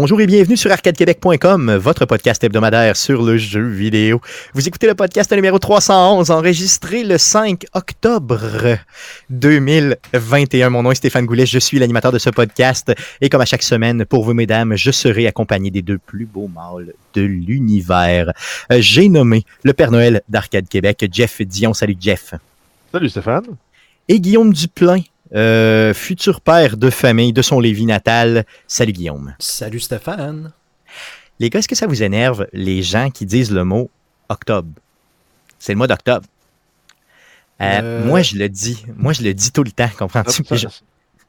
Bonjour et bienvenue sur arcadequebec.com, votre podcast hebdomadaire sur le jeu vidéo. Vous écoutez le podcast numéro 311, enregistré le 5 octobre 2021. Mon nom est Stéphane Goulet, je suis l'animateur de ce podcast et comme à chaque semaine, pour vous mesdames, je serai accompagné des deux plus beaux mâles de l'univers. Euh, J'ai nommé le Père Noël d'Arcade Québec, Jeff Dion. Salut Jeff. Salut Stéphane. Et Guillaume Duplain, euh, futur père de famille de son Lévis natal. Salut Guillaume. Salut Stéphane. Les gars, est-ce que ça vous énerve les gens qui disent le mot octobre? C'est le mois d'octobre. Euh, Euh. Moi, je le dis. Moi, je le dis tout le temps, comprends-tu? Ça- Je- ça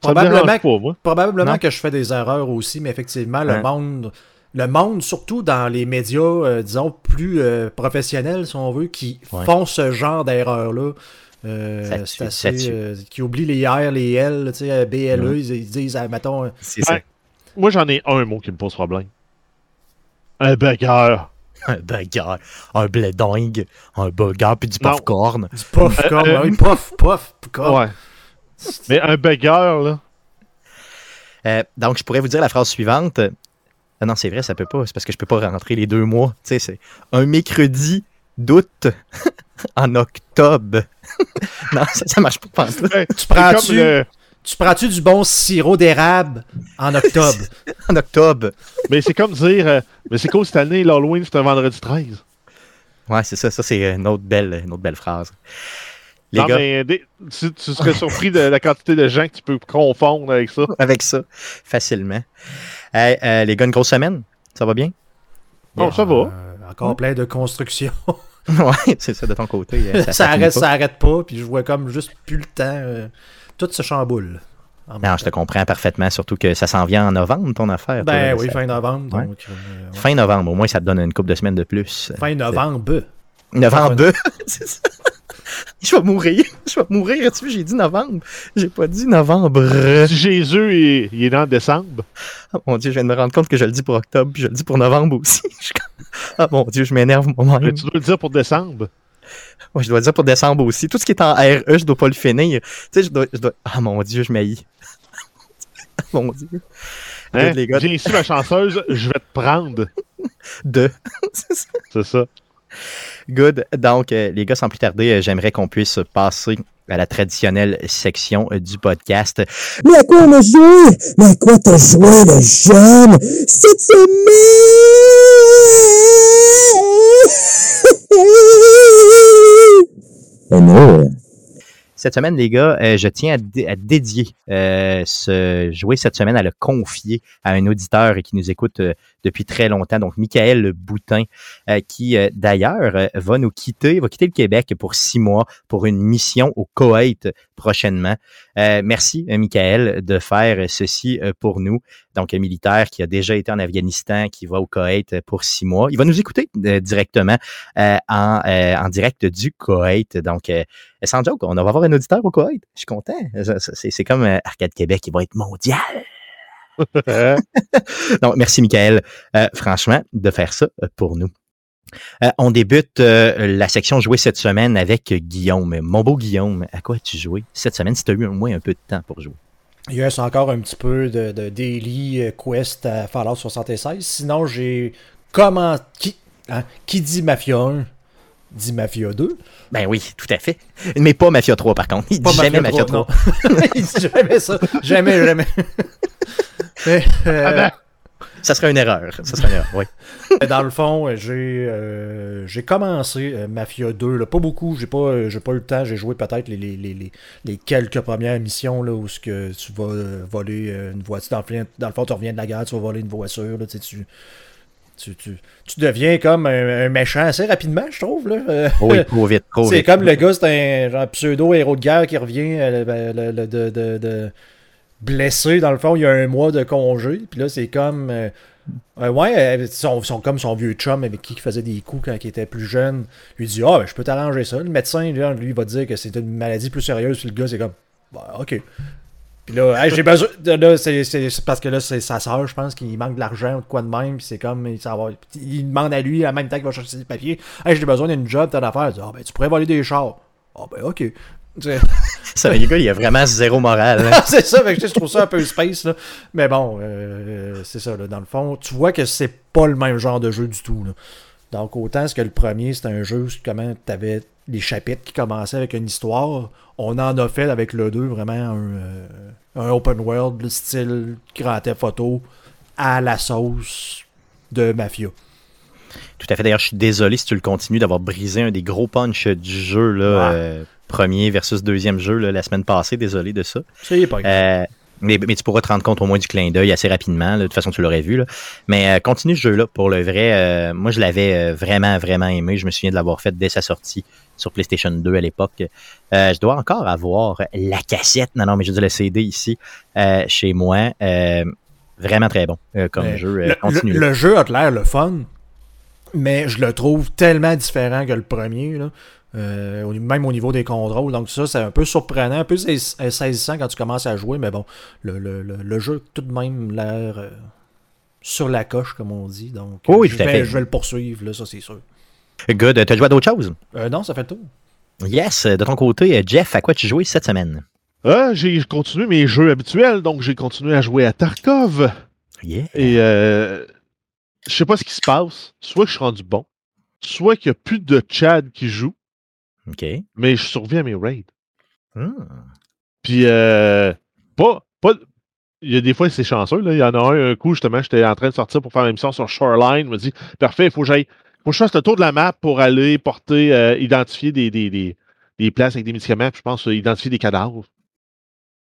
me Probablement pas, moi. Probablement que je fais des erreurs aussi, mais effectivement, le monde, le monde, surtout dans les médias, euh, disons, plus euh, professionnels, si on veut, qui Ouais. font ce genre d'erreurs-là. Euh, c'est assez. euh, qui oublient les R, les L, tu sais, euh, BLE, Mhm. ils, ils disent, ah, mettons, C'est ça. Moi, j'en ai un mot qui me pose problème. Un burger. Un burger, un blé dingue, un burger puis du popcorn. du puff, Euh, euh, oui, puff, puff, comme. Ouais. Mais un burger, là. Euh, donc, je pourrais vous dire la phrase suivante. Ah non, c'est vrai, ça peut pas. C'est parce que je peux pas rentrer les deux mois. Tu sais, c'est un mercredi d'août en octobre. non, ça, ça marche pas. Hey, Tu prends-tu le- tu prends-tu du bon sirop d'érable en octobre? En octobre. Mais c'est comme dire. euh, Mais c'est quoi cette année, l'Halloween, c'est un vendredi 13. Ouais, c'est ça. Ça, c'est une autre belle, une autre belle phrase. Les non, gars, mais des- tu, tu serais surpris de la quantité de gens que tu peux confondre avec ça. avec ça, facilement. Hey, euh, les gars, une grosse semaine? Ça va bien? Bon, ça va. Euh, encore plein de construction. ouais, c'est ça de ton côté. euh, ça, ça arrête, pas. ça arrête pas, puis je vois comme juste plus le temps. euh, tout se chamboule. Non, je te comprends parfaitement, surtout que ça s'en vient en novembre, ton affaire. Ben toi, oui, ça- fin novembre. Ouais. Euh, ouais. Fin novembre, au moins, ça te donne une couple de semaines de plus. Fin novembre. Novembre. c'est ça. Je vais mourir. Je vais mourir. Tu j'ai dit novembre. J'ai pas dit novembre. Si Jésus il, est dans décembre, Oh mon dieu, je viens de me rendre compte que je le dis pour octobre, puis je le dis pour novembre aussi. Ah mon dieu, je m'énerve moi-même. mais tu dois le dire pour décembre? Ouais, je dois le dire pour décembre aussi. Tout ce qui est en RE, je dois pas le finir. Tu sais, je dois, je dois... Ah mon dieu, je m'haïs. mon dieu. Hein? J'ai ici ma chanceuse, je vais te prendre. De. C'est ça. Good. Donc, euh, les gars, sans plus tarder, euh, j'aimerais qu'on puisse passer à la traditionnelle section euh, du podcast. Mais à quoi on a joué? Mais à quoi t'as joué, le jeune? Cette semaine! Cette semaine, les gars, euh, je tiens à, à dédier euh, ce jouer cette semaine, à le confier à un auditeur qui nous écoute euh, depuis très longtemps, donc Michael Boutin, qui d'ailleurs va nous quitter, va quitter le Québec pour six mois pour une mission au Koweït prochainement. Euh, merci, euh, Michael, de faire ceci euh, pour nous. Donc, un militaire qui a déjà été en Afghanistan, qui va au Koweït euh, pour six mois. Il va nous écouter euh, directement euh, en, euh, en direct du Koweït. Donc, euh, sans joke, on va avoir un auditeur au Koweït. Je suis content. C'est comme euh, Arcade Québec qui va être mondial. Donc, merci, Michael, euh, franchement, de faire ça euh, pour nous. Euh, on débute euh, la section jouer cette semaine avec Guillaume. Mon beau Guillaume, à quoi as-tu joué cette semaine si tu as eu au moins un peu de temps pour jouer? Il y a encore un petit peu de, de daily euh, quest à Fallout 76. Sinon, j'ai comment qui, hein, qui dit Mafia 1 dit Mafia 2. Ben oui, tout à fait. Mais pas Mafia 3, par contre. Il Pas dit jamais Mafia 3. non. Il dit jamais ça. Jamais, jamais. Mais, euh, Ah ben, Ça serait une erreur. Ça serait une erreur, oui. Dans le fond, j'ai euh, j'ai commencé euh, Mafia 2, là, pas beaucoup, j'ai pas, euh, pas eu le temps, j'ai joué peut-être les, les, les, les, quelques premières missions là, où ce que tu vas euh, voler euh, une voiture. Dans le, fond- dans le fond, tu reviens de la guerre, tu vas voler une voiture, là, tu, tu, tu, tu, deviens comme un, un méchant assez rapidement, je trouve. Là. Euh, Oui, trop vite, trop c'est comme le gars, c'est un pseudo-héros de guerre qui revient euh, de- de- blessé, dans le fond, il y a un mois de congé. Puis là, c'est comme. euh, euh, ouais, euh, son, comme son vieux chum avec qui il faisait des coups quand il était plus jeune. Lui dit Ah, ben, je peux t'arranger ça. Le médecin, lui, va dire que c'est une maladie plus sérieuse. Puis le gars, c'est comme Bah, ok. Puis là, Hey, j'ai besoin. Là, c'est, parce que là, c'est sa soeur, je pense, qu'il manque de l'argent ou de quoi de même. Puis c'est comme. Il, va- il demande à lui, en même temps qu'il va chercher ses papiers Hey, j'ai besoin d'une job, t'as d'affaires. Ah, ben, tu pourrais voler des chars. Ah, ben, ok. Tu ça, le gars, il a vraiment zéro morale. hein. c'est ça, que je trouve ça un peu space, là. Mais bon, euh, c'est ça, là, dans le fond. Tu vois que c'est pas le même genre de jeu du tout, là. Donc, autant ce que le premier, c'était un jeu, comment t'avais les chapitres qui commençaient avec une histoire, on en a fait avec le 2 vraiment un, euh, un open world, le style Grand Photo à la sauce de Mafia. Tout à fait. D'ailleurs, je suis désolé si tu le continues d'avoir brisé un des gros punchs du jeu, là, euh, premier versus deuxième jeu, là, la semaine passée. Désolé de ça. C'est pas grave. Euh, mais, mais tu pourras te rendre compte au moins du clin d'œil assez rapidement. là. De toute façon, tu l'aurais vu. Là. Mais euh, continue ce jeu-là. Pour le vrai, euh, moi, je l'avais euh, vraiment, vraiment aimé. Je me souviens de l'avoir fait dès sa sortie sur PlayStation 2 à l'époque. Je dois encore avoir la cassette. Non, non, mais je dire le CD ici chez moi. Vraiment très bon comme jeu. Le, continue. le- le jeu a l'air le fun, mais je le trouve tellement différent que le premier, là. Euh, même au niveau des contrôles. Donc ça, c'est un peu surprenant, un peu euh, saisissant quand tu commences à jouer, mais bon, le, le- le- le jeu a tout de même l'air euh, sur la coche, comme on dit. Donc Oui, je, vais, je vais le poursuivre, là, ça c'est sûr. Good. T'as joué à d'autres choses? Euh, non, ça fait le tour. Yes. De ton côté, Jeff, à quoi tu jouais cette semaine? Ah, j'ai continué mes jeux habituels, donc j'ai continué à jouer à Tarkov. Yeah. Et euh, je sais pas ce qui se passe. Soit que je suis rendu bon, soit qu'il n'y a plus de Chad qui joue, OK. mais je surviens à mes raids. Hmm. Puis, euh, pas, pas. Il y a des fois, c'est chanceux. Là. Il y en a un, un coup, justement, j'étais en train de sortir pour faire une mission sur Shoreline. Je me dis, parfait, il faut que j'aille. faut que je fasse le tour de la map pour aller porter, euh, identifier des, des, des, des places avec des médicaments. Puis je pense euh, identifier des cadavres.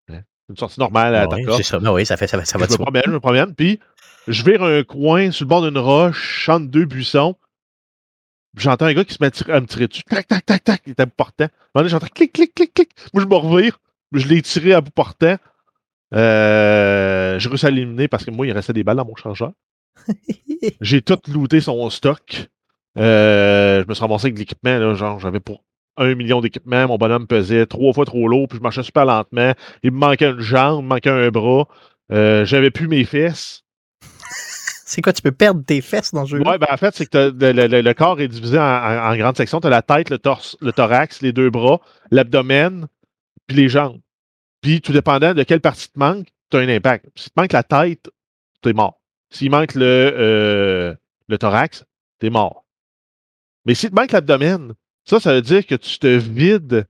Hein? Une sortie normale à Ouais, Tarkov. c'est ça. Ben oui, ça, fait, ça, va- ça va je me promène, je me promène, puis je vire un coin sur le bord d'une roche, entre deux buissons. J'entends un gars qui se met à, me tirer dessus. Tac, tac, tac, tac. Il est à bout portant. J'entends clic, clic, clic, clic. Moi, je me revire. Je l'ai tiré à bout portant. Euh, j'ai réussi à l'éliminer parce que moi, il restait des balles dans mon chargeur. J'ai tout looté son stock. Euh, je me suis ramassé avec de l'équipement. Genre, j'avais pour un million d'équipements. Mon bonhomme pesait trois fois trop lourd. Puis je marchais super lentement. Il me manquait une jambe, il me manquait un bras. Euh, j'avais plus mes fesses. C'est quoi, tu peux perdre tes fesses dans le jeu? Ouais, ben en fait, c'est que le, le- le- le corps est divisé en, en- en grandes sections. Tu as la tête, le torse, le thorax, les deux bras, l'abdomen, puis les jambes. Puis, tout dépendant de quelle partie te manque, tu as un impact. Si te manque la tête, tu es mort. S'il manque le, euh, le thorax, tu es mort. Mais s'il te manque l'abdomen, ça, ça veut dire que tu te vides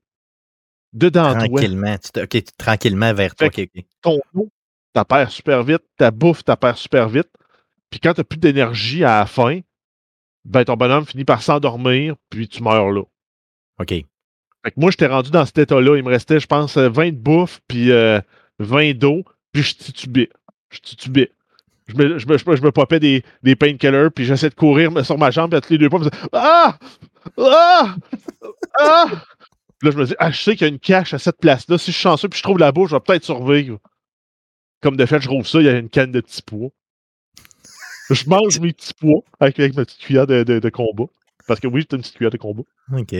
dedans toi. tranquillement. Tu te- ok, tranquillement vers toi. Ton eau, tu perds super vite, ta bouffe, tu perds super vite. Puis quand tu n'as plus d'énergie à la fin, ben ton bonhomme finit par s'endormir, puis tu meurs là. OK. Fait que moi, j'étais rendu dans cet état-là. Il me restait, je pense, euh, 20 de bouffe, puis euh, 20 d'eau, puis je titubais. Je titubais. Je me, je me, je me, popais des, des painkillers, puis j'essayais de courir sur ma jambe, puis à tous les deux pas, je me disais, Ah! Ah! Ah! Puis là, je me dis, ah, je sais qu'il y a une cache à cette place-là. Si je suis chanceux, puis je trouve la bouffe, je vais peut-être survivre. Comme de fait, je trouve ça, il y a une canne de petits pois. Je mange mes petits pois avec, avec ma petite cuillère de, de, de combat. Parce que oui, j'ai une petite cuillère de combat. OK.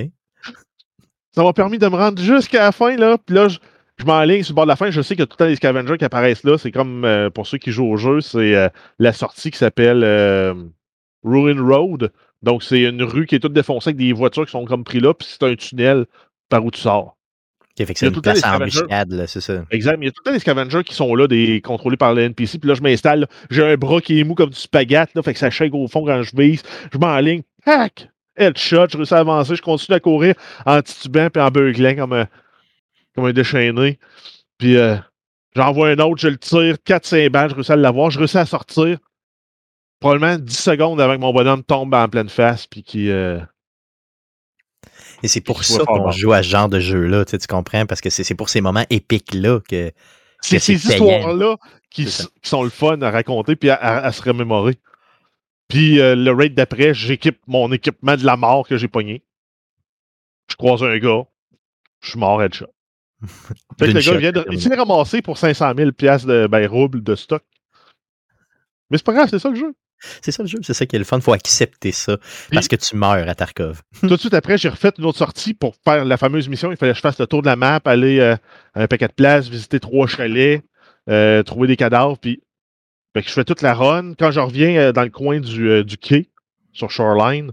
Ça m'a permis de me rendre jusqu'à la fin, là. Puis là, je, je m'enligne sur le bord de la fin. Je sais qu'il y a tout le temps des scavengers qui apparaissent là. C'est comme, euh, pour ceux qui jouent au jeu, c'est euh, la sortie qui s'appelle euh, Ruin Road. Donc, c'est une rue qui est toute défoncée avec des voitures qui sont comme pris là. Puis c'est un tunnel par où tu sors. OK, fait que c'est une place en embuscade, là, c'est ça. Exact. Il y a tout le temps des scavengers qui sont là, des contrôlés par le NPC. Puis là, je m'installe. J'ai un bras qui est mou comme du spaghetti. Là, fait que ça shake au fond quand je vise. Je m'enligne. Tac! Headshot. Je réussis à avancer. Je continue à courir en titubant puis en beuglant comme un, comme un déchaîné. Puis euh, j'envoie un autre. Je le tire. 4-5 balles. Je réussis à l'avoir. Je réussis à sortir. Probablement 10 secondes avant que mon bonhomme tombe en pleine face. Puis qui. euh, Et c'est pour ça qu'on joue à ce genre de jeu-là, tu, sais, tu comprends? Parce que c'est c'est pour ces moments épiques-là que. C'est que c'est ces payant. histoires-là qui, sont le fun à raconter puis à, à- à se remémorer. Puis euh, le raid d'après, j'équipe mon équipement de la mort que j'ai pogné. Je croise un gars. Je suis mort headshot. Fait que le gars vient de. Il s'est ramassé pour 500 000 piastres de ben, roubles de stock. Mais c'est pas grave, c'est ça le jeu. C'est ça le jeu, c'est ça qui est le fun. faut accepter ça. Parce que tu meurs à Tarkov. Tout de suite après, j'ai refait une autre sortie pour faire la fameuse mission. Il fallait que je fasse le tour de la map, aller euh, à un paquet de places, visiter trois chalets, euh, trouver des cadavres. Puis je fais toute la run. Quand je reviens euh, dans le coin du, quai, sur Shoreline,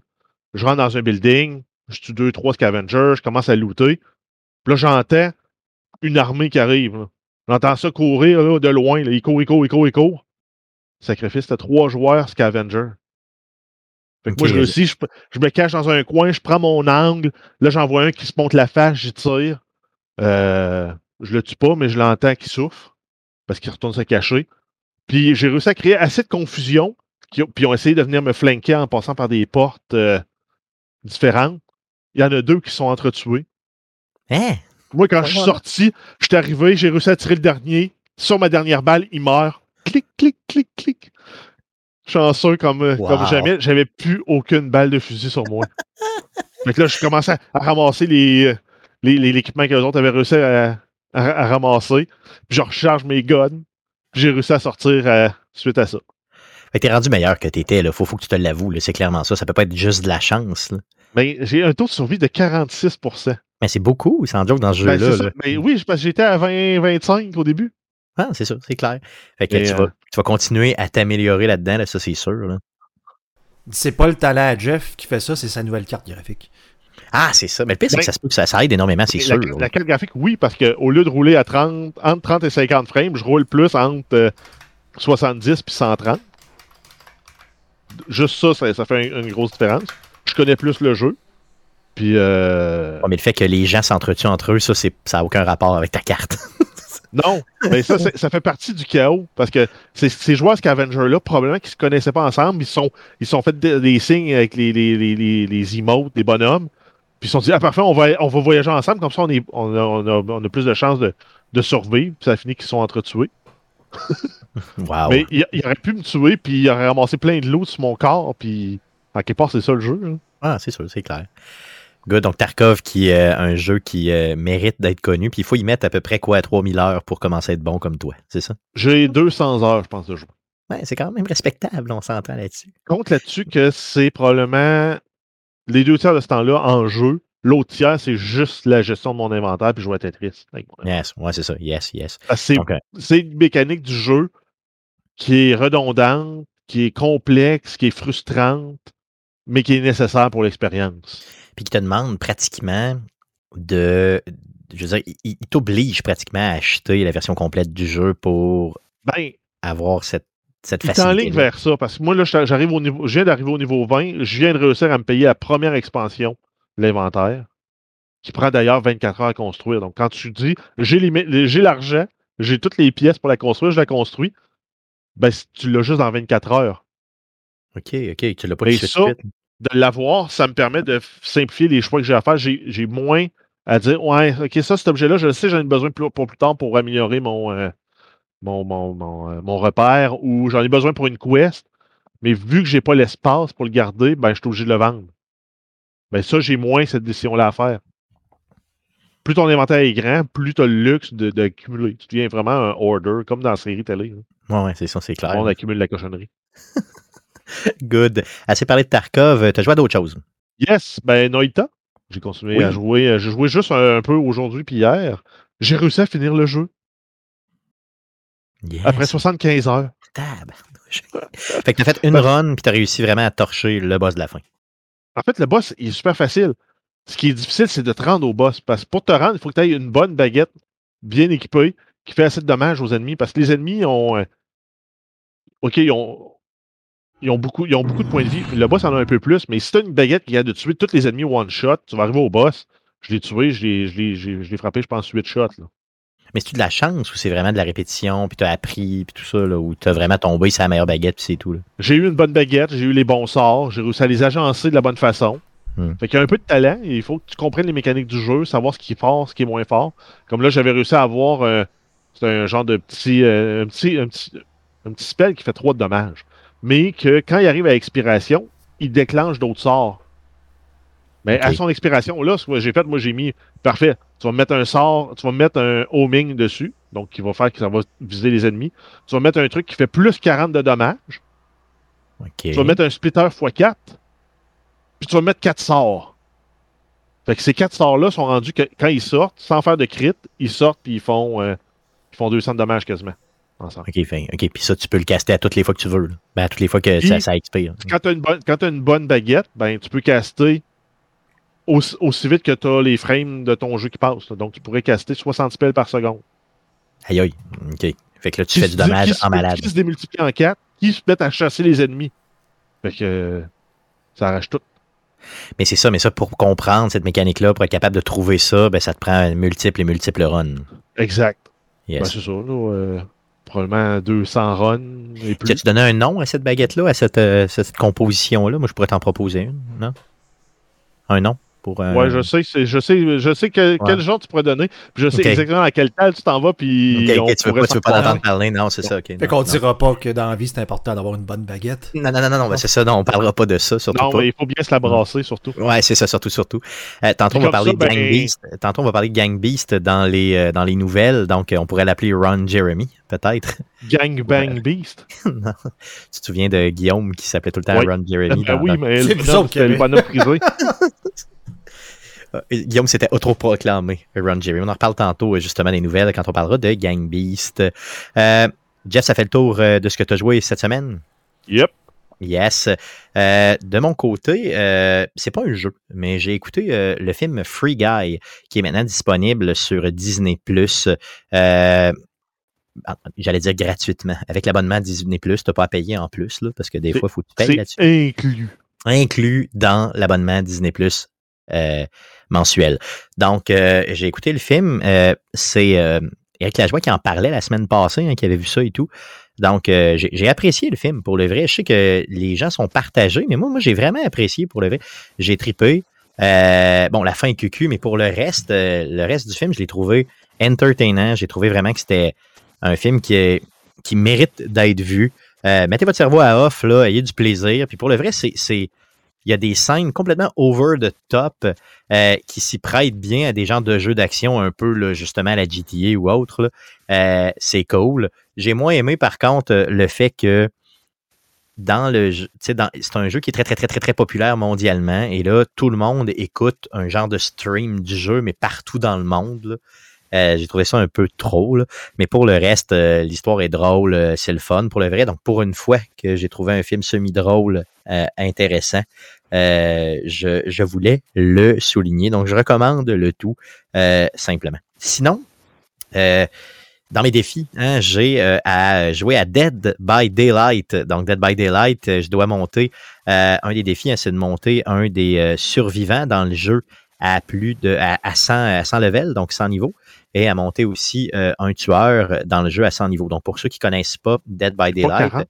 je rentre dans un building, je tue deux, trois scavengers, je commence à looter. Là, j'entends une armée qui arrive. J'entends ça courir de loin. Là. Il court, il court, il court, il. Sacrifice, c'était trois joueurs Scavenger. Fait que moi, je réussis, je, je me cache dans un coin, je prends mon angle. Là, j'en vois un qui se monte la face, j'y tire. Euh, je le tue pas, mais je l'entends qui souffre parce qu'il retourne se cacher. Puis j'ai réussi à créer assez de confusion. qui puis ils ont essayé de venir me flanquer en passant par des portes euh, différentes. Il y en a deux qui sont entretués. Hein? Moi, quand je suis sorti, je suis arrivé, j'ai réussi à tirer le dernier. Sur ma dernière balle, il meurt. Clic, clic, clic, clic. Chanceux comme, euh, Wow. comme jamais. J'avais plus aucune balle de fusil sur moi. fait que là, je commençais à, ramasser les, euh, les- les- l'équipement que les autres avaient réussi à, à- à ramasser. Puis je recharge mes guns. Puis j'ai réussi à sortir euh, suite à ça. Fait que t'es rendu meilleur que t'étais, là. Faut, faut que tu te l'avoues, là. C'est clairement ça. Ça peut pas être juste de la chance, là. Mais j'ai un taux de survie de 46% Mais c'est beaucoup, sans joke, dans ce Ben, jeu-là. c'est là. Mais oui, parce que j'étais à 20-25 au début. Ah, c'est ça, c'est clair. Fait que Et, tu, euh, vas, tu vas continuer à t'améliorer là-dedans, là, ça c'est sûr. là. C'est pas le talent à Jeff qui fait ça, c'est sa nouvelle carte graphique. Ah, c'est ça. Mais le pire, c'est Ben, que ça se peut que ça, ça aide énormément, c'est sûr. La, carte graphique, oui, parce qu'au lieu de rouler à 30, entre 30 et 50 frames, je roule plus entre euh, 70 et 130. Juste ça, ça, ça fait un- une grosse différence. Je connais plus le jeu. Puis, euh, Ouais, mais le fait que les gens s'entretuent entre eux, ça, c'est, ça n'a aucun rapport avec ta carte. non, mais ça, ça fait partie du chaos. Parce que ces, ces joueurs Scavenger-là, probablement qu'ils se connaissaient pas ensemble, ils se sont, ils sont fait des, des signes avec les, les, les, les, les emotes, des bonhommes. Puis ils se sont dit, ah parfait, on va, on va voyager ensemble, comme ça on, est, on, a, on, a, on a plus de chances de, de survivre. Puis ça finit qu'ils sont entretués. Wow. Mais il, il aurait pu me tuer, puis il aurait ramassé plein de loot sur mon corps, puis en quelque part, c'est ça le jeu. hein. Ah, c'est sûr, c'est clair. Good. Donc, Tarkov, qui est un jeu qui euh, mérite d'être connu. Puis il faut y mettre à peu près quoi, 3000 heures pour commencer à être bon comme toi. C'est ça? J'ai 200 heures, je pense, de jeu. Ouais, c'est quand même respectable, on s'entend là-dessus. Compte là-dessus que c'est probablement les deux tiers de ce temps-là en jeu. L'autre tiers, c'est juste la gestion de mon inventaire, puis jouer à Tetris. Yes, ouais, c'est ça. Yes, yes. C'est euh, c'est une mécanique du jeu qui est redondante, qui est complexe, qui est frustrante, mais qui est nécessaire pour l'expérience. Puis qui te demande pratiquement de. Je veux dire, il, il t'oblige pratiquement à acheter la version complète du jeu pour Ben, avoir cette, cette Il facilité. t'enligne vers ça, parce que moi, là, je- j'arrive au niveau, je viens d'arriver au niveau 20, je viens de réussir à me payer la première expansion, l'inventaire, qui prend d'ailleurs 24 heures à construire. Donc, quand tu dis, j'ai l'argent, j'ai toutes les pièces pour la construire, je la construis, ben, tu l'as juste dans 24 heures. OK, OK, tu l'as pas de ça, suite. De l'avoir, ça me permet de simplifier les choix que j'ai à faire. J'ai moins à dire, ouais, ok, ça, cet objet-là, je le sais, j'en ai besoin pour, pour plus tard pour améliorer mon, euh, mon, mon, mon, euh, mon repère ou j'en ai besoin pour une quest. Mais vu que j'ai pas l'espace pour le garder, ben, je suis obligé de le vendre. Ben, ça, j'ai moins cette décision-là à faire. Plus ton inventaire est grand, plus tu as le luxe de, de cumuler. Tu deviens vraiment un order, comme dans la série télé. hein. Ouais, ouais, c'est ça, c'est clair. monde accumule la cochonnerie. Good. Assez parlé de Tarkov, t'as joué à d'autres choses? Yes, ben Noita. J'ai continué Oui. à jouer. euh, J'ai joué juste un, un peu aujourd'hui puis hier. J'ai réussi à finir le jeu Yes. après 75 heures. Tabarnouche. fait que t'as fait une run, puis t'as réussi vraiment à torcher le boss de la fin. En fait, le boss il est super facile. Ce qui est difficile, c'est de te rendre au boss. Parce que pour te rendre, il faut que tu aies une bonne baguette bien équipée qui fait assez de dommages aux ennemis. Parce que les ennemis ont. euh, OK, ils ont. Ils ont, beaucoup, ils ont beaucoup de points de vie. Le boss en a un peu plus, mais si tu as une baguette qui a de tuer tous les ennemis one-shot, tu vas arriver au boss. Je l'ai tué, je l'ai- je l'ai je l'ai frappé, je pense, 8 shots. Là. Mais c'est-tu de la chance ou c'est vraiment de la répétition, puis t'as appris, puis tout ça, là, ou t'as vraiment tombé sur la meilleure baguette, puis c'est tout, là? J'ai eu une bonne baguette, j'ai eu les bons sorts, j'ai réussi à les agencer de la bonne façon. Hmm. Fait qu'il y a un peu de talent, et il faut que tu comprennes les mécaniques du jeu, savoir ce qui est fort, ce qui est moins fort. Comme là, j'avais réussi à avoir euh, c'est un genre de petit, euh, un petit, un petit, un petit spell qui fait 3 de dommages. Mais que quand il arrive à expiration, il déclenche d'autres sorts. Mais à son expiration, là, ce que j'ai fait, moi j'ai mis parfait. Tu vas me mettre un sort, tu vas me mettre un homing dessus, donc qui va faire que ça va viser les ennemis. Tu vas mettre un truc qui fait plus 40 de dommages. Tu vas mettre un splitter x4, puis tu vas mettre 4 sorts. Fait que ces 4 sorts-là sont rendus que quand ils sortent, sans faire de crit, ils sortent puis ils font, euh, ils font 200 de dommages quasiment. Ensemble. OK, fin. OK, puis ça, tu peux le caster à toutes les fois que tu veux. là. Ben, à toutes les fois que ça, Puis- ça expire. Quand tu as, une bonne- quand t'as une bonne baguette, ben, tu peux caster aussi, aussi vite que tu as les frames de ton jeu qui passent. là. Donc, tu pourrais caster 60 spells par seconde. Aïe, aïe. OK. Fait que là, tu Qui fais du dommage en malade. Qui se démultiplie en 4, qui se met à chasser les ennemis? Fait que euh, ça arrache tout. Mais c'est ça, mais ça, pour comprendre cette mécanique-là, pour être capable de trouver ça, ben, ça te prend multiples et multiples runs. Exact. Yes. Ben, c'est ça, là. euh, probablement 200 runs et plus. Tu donné un nom à cette baguette-là, à cette, euh, cette composition-là? Moi, je pourrais t'en proposer une, non? Un nom? Pour un... Ouais, je sais, je sais, je sais que- quel genre tu pourrais donner. Puis je sais exactement à quelle table tu t'en vas. Puis Ok, ok, on tu veux pas, tu veux pas s'en l'entendre parler? Non, c'est ça, ok. Fait non, qu'on non. dira pas que dans la vie, c'est important d'avoir une bonne baguette. Non, non, non, non, non, ben, c'est ça, non, on parlera pas de ça, surtout Non, pas. mais il faut bien se la brasser, surtout. Ouais, c'est ça, surtout, surtout. Euh, tantôt, on va parler ça, de Gang ben- Beast. Tantôt, on va parler de Gang Beast dans les, euh, dans les nouvelles. Donc, euh, on pourrait l'appeler Ron Jeremy, peut-être. Gang Bang Beast? Non. Tu te souviens de Guillaume qui s'appelle tout le temps Ouais. Ron Jeremy? Ben dans- oui, dans- mais C'est le bonhomme prisé. Euh, Guillaume s'était autoproclamé Ron Jeremy. On en reparle tantôt, euh, justement, des nouvelles quand on parlera de Gang Beast. Euh, Jeff, ça fait le tour euh, de ce que tu as joué cette semaine? Yep. Yes. Euh, de mon côté, euh, c'est pas un jeu, mais j'ai écouté euh, le film Free Guy, qui est maintenant disponible sur Disney+. Euh, J'allais dire gratuitement. Avec l'abonnement Disney+, tu n'as pas à payer en plus, là, parce que des fois, il faut que tu payes là-dessus. Inclus. Inclus dans l'abonnement Disney+, euh, mensuel. Donc, euh, j'ai écouté le film. euh, c'est Eric Lajoie qui en parlait la semaine passée, hein, qui avait vu ça et tout. Donc, j'ai apprécié le film pour le vrai. Je sais que les gens sont partagés, mais moi, moi j'ai vraiment apprécié pour le vrai. J'ai tripé. Bon, la fin est cucu, mais pour le reste, le reste du film, je l'ai trouvé entertainant. J'ai trouvé vraiment que c'était un film qui, qui mérite d'être vu. Mettez votre cerveau à off, là, ayez du plaisir. Puis pour le vrai, c'est. Il y a des scènes complètement over the top euh, qui s'y prêtent bien à des genres de jeux d'action un peu justement à la GTA ou autre. Euh, c'est cool. J'ai moins aimé par contre euh, le fait que dans le dans- c'est un jeu qui est très, très, très, très, très populaire mondialement. Et là, tout le monde écoute un genre de stream du jeu, mais partout dans le monde. j'ai trouvé ça un peu trop. Mais pour le reste, l'histoire est drôle, c'est le fun pour le vrai. Donc, pour une fois que j'ai trouvé un film semi-drôle intéressant, euh, je, je voulais le souligner. Donc, je recommande le tout euh, simplement. Sinon, euh, dans mes défis, hein, j'ai euh, à jouer à Dead by Daylight. Donc, Dead by Daylight, euh, je dois monter. euh, un des défis, hein, c'est de monter un des euh, survivants dans le jeu à plus de à, à 100, à 100 levels, donc 100 niveaux, et à monter aussi euh, un tueur dans le jeu à 100 niveaux. Donc, pour ceux qui connaissent pas Dead by Daylight, 40? euh,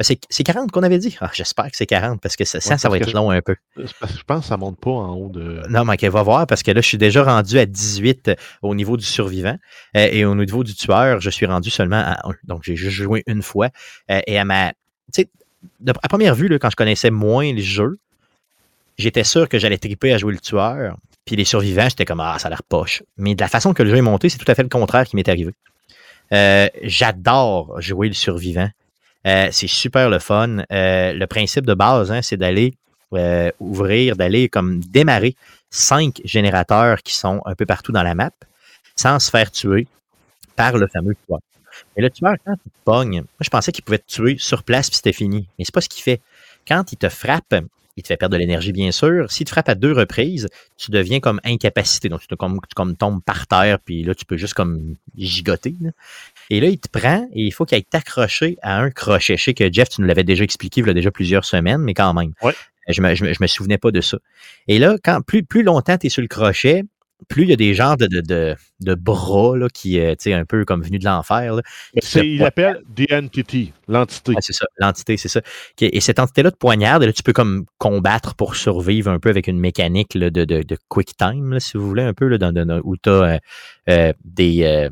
c'est c'est 40 qu'on avait dit? Ah, J'espère que c'est 40 parce que ça, ça, Ouais, ça va être long un peu. Parce que Je pense que ça monte pas en haut de. Non, mais qu'elle va voir parce que là, je suis déjà rendu à 18 au niveau du survivant euh, et au niveau du tueur, je suis rendu seulement à 1. Donc, j'ai juste joué une fois. euh, et à ma. Tu sais, à première vue, là, quand je connaissais moins les jeux, j'étais sûr que j'allais triper à jouer le tueur. Puis les survivants, j'étais comme Ah, ça a l'air poche. Mais de la façon que le jeu est monté, c'est tout à fait le contraire qui m'est arrivé. Euh, J'adore jouer le survivant. Euh, c'est super le fun. Euh, le principe de base, hein, c'est d'aller euh, ouvrir, d'aller comme démarrer cinq générateurs qui sont un peu partout dans la map sans se faire tuer par le fameux tueur. Et le tueur, quand il te pogne, moi je pensais qu'il pouvait te tuer sur place puis c'était fini. Mais c'est pas ce qu'il fait. Quand il te frappe, il te fait perdre de l'énergie, bien sûr. S'il te frappe à deux reprises, tu deviens comme incapacité. Donc, tu, te, comme, tu comme tombes par terre, puis là, tu peux juste comme gigoter. Et là, il te prend et il faut qu'il aille t'accrocher à un crochet. Je sais que Jeff, tu nous l'avais déjà expliqué il y a déjà plusieurs semaines, mais quand même. Ouais. Je me, je, me, je me souvenais pas de ça. Et là, quand plus, plus longtemps tu es sur le crochet, plus il y a des genres de, de, de, de bras là, qui, euh, tu sais, un peu comme venus de l'enfer. il l'appelle The Entity, l'entité. C'est ça, l'entité, c'est ça. Et cette entité-là de poignarde, là, tu peux comme combattre pour survivre un peu avec une mécanique là, de, quick time, là, si vous voulez, un peu, là, dans, dans- où tu as des. euh,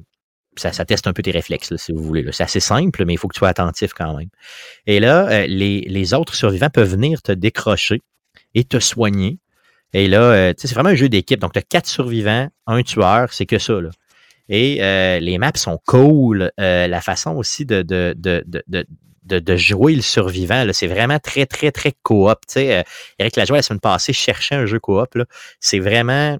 ça, teste un peu tes réflexes, si vous voulez. C'est assez simple, mais il faut que tu sois attentif quand même. Et là, euh, les, les autres survivants peuvent venir te décrocher et te soigner. Et là, euh, c'est vraiment un jeu d'équipe. Donc, tu as quatre survivants, un tueur, c'est que ça. Là. Et euh, les maps sont cool. La façon aussi de, de, de, de, de, jouer le survivant, c'est vraiment très, très, très coop. Tu sais, euh, Eric Lajoie, la semaine passée, cherchait un jeu coop. C'est vraiment,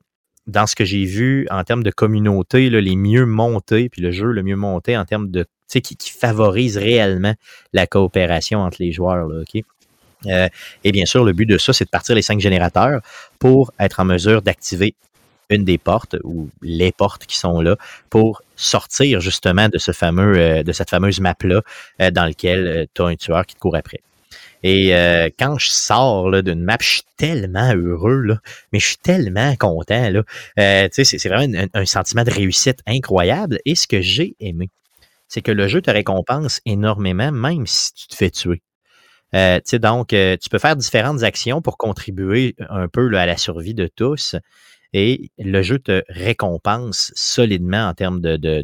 dans ce que j'ai vu en termes de communauté, les mieux montés, puis le jeu le mieux monté en termes de, tu sais, qui, favorise réellement la coopération entre les joueurs. Là, OK? Euh, et bien sûr, le but de ça, c'est de partir les cinq générateurs pour être en mesure d'activer une des portes ou les portes qui sont là pour sortir justement de ce fameux euh, de cette fameuse map là dans lequel tu as un tueur qui te court après. Et quand je sors d'une map, je suis tellement heureux, là, mais je suis tellement content. Là. c'est, c'est vraiment un, sentiment de réussite incroyable. Et ce que j'ai aimé, c'est que le jeu te récompense énormément, même si tu te fais tuer. Euh, donc, tu peux faire différentes actions pour contribuer un peu à la survie de tous. Et le jeu te récompense solidement en termes de, de,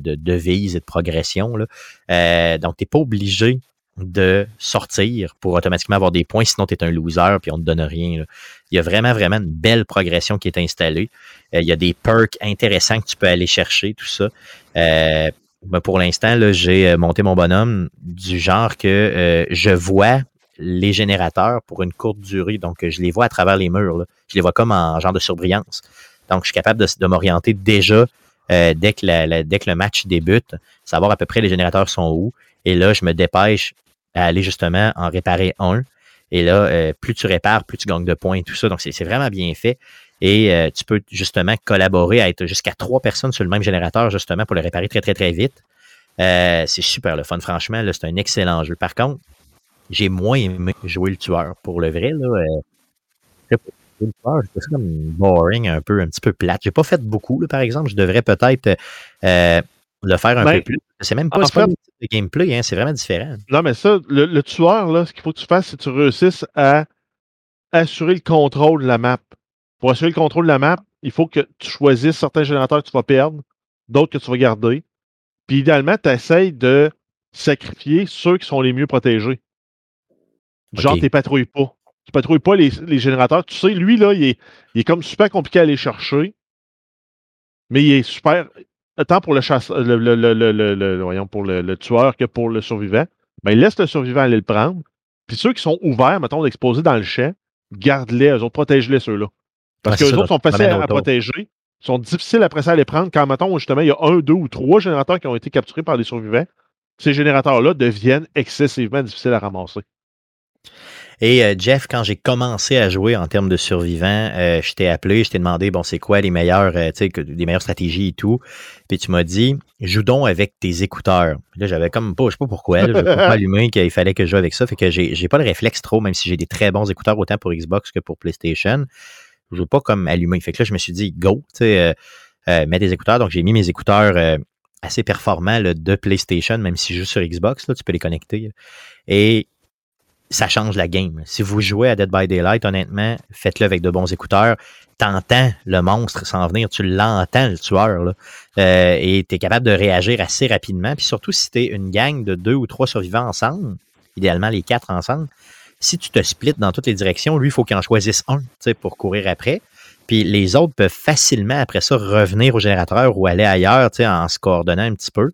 et de progression. Là. Euh, donc, tu n'es pas obligé de sortir pour automatiquement avoir des points, sinon tu es un loser puis on ne te donne rien. Il y a vraiment, vraiment une belle progression qui est installée. Euh, il y a des perks intéressants que tu peux aller chercher, tout ça. Euh, ben, pour l'instant, j'ai euh, monté mon bonhomme du genre que je vois les générateurs pour une courte durée. Donc, je les vois à travers les murs. Je les vois comme en genre de surbrillance. Donc, je suis capable de, m'orienter déjà dès, dès que le match débute, savoir à peu près les générateurs sont où. Et là, je me dépêche à aller justement en réparer un. Et là, euh, plus tu répares, plus tu gagnes de points et tout ça. Donc, c'est vraiment bien fait. Et euh, tu peux justement collaborer à être jusqu'à trois personnes sur le même générateur, justement, pour le réparer très, très, très vite. Euh, c'est super le fun, franchement. C'est un excellent jeu. Par contre, j'ai moins aimé jouer le tueur. Pour le vrai, là, le tueur, c'est comme boring, un peu, un petit peu plate. J'ai pas fait beaucoup, là, par exemple. Je devrais peut-être le faire un Ben, peu plus. C'est même pas, en pas fait- le type de gameplay, hein, c'est vraiment différent. Non, mais ça, le, le tueur, là, ce qu'il faut que tu fasses, c'est que tu réussisses à assurer le contrôle de la map. Pour assurer le contrôle de la map, il faut que tu choisisses certains générateurs que tu vas perdre, d'autres que tu vas garder. Puis idéalement, tu essayes de sacrifier ceux qui sont les mieux protégés. Genre, Ok. tu patrouilles pas. Tu patrouilles pas les, les générateurs. Tu sais, lui, là, il est, il est comme super compliqué à aller chercher. Mais il est super. Tant pour le chasseur, le, le- le- le- voyons, pour le, tueur que pour le survivant. Ben, il laisse le survivant aller le prendre. Puis ceux qui sont ouverts, mettons, d'exposer dans le champ, garde-les, eux autres, protège-les, ceux-là. Parce que ça, autres sont faciles à protéger, sont difficiles après ça à les prendre. Quand, mettons, justement, il y a un, deux ou trois générateurs qui ont été capturés par les survivants, ces générateurs-là deviennent excessivement difficiles à ramasser. Et euh, Jeff, quand j'ai commencé à jouer en termes de survivants, euh, je t'ai appelé, je t'ai demandé, bon, c'est quoi les meilleures, euh, que- les meilleures stratégies et tout. Puis tu m'as dit, joue donc avec tes écouteurs. Puis Là, j'avais comme pas, je sais pas pourquoi, je pas allumé qu'il fallait que je joue avec ça. Fait que j'ai pas le réflexe trop, même si j'ai des très bons écouteurs, autant pour Xbox que pour PlayStation. Je veux pas comme allumé. Fait que là, je me suis dit, go, tu sais, mets des écouteurs. Donc, j'ai mis mes écouteurs assez performants là, de PlayStation, même si je joue sur Xbox, là, tu peux les connecter. Et ça change la game. Si vous jouez à Dead by Daylight, honnêtement, faites-le avec de bons écouteurs. T'entends le monstre s'en venir, tu l'entends, le tueur. Euh, et tu es capable de réagir assez rapidement. Puis surtout, si tu es une gang de deux ou trois survivants ensemble, idéalement les quatre ensemble, si tu te splits dans toutes les directions, lui, il faut qu'il en choisisse un pour courir après. Puis les autres peuvent facilement, après ça, revenir au générateur ou aller ailleurs en se coordonnant un petit peu.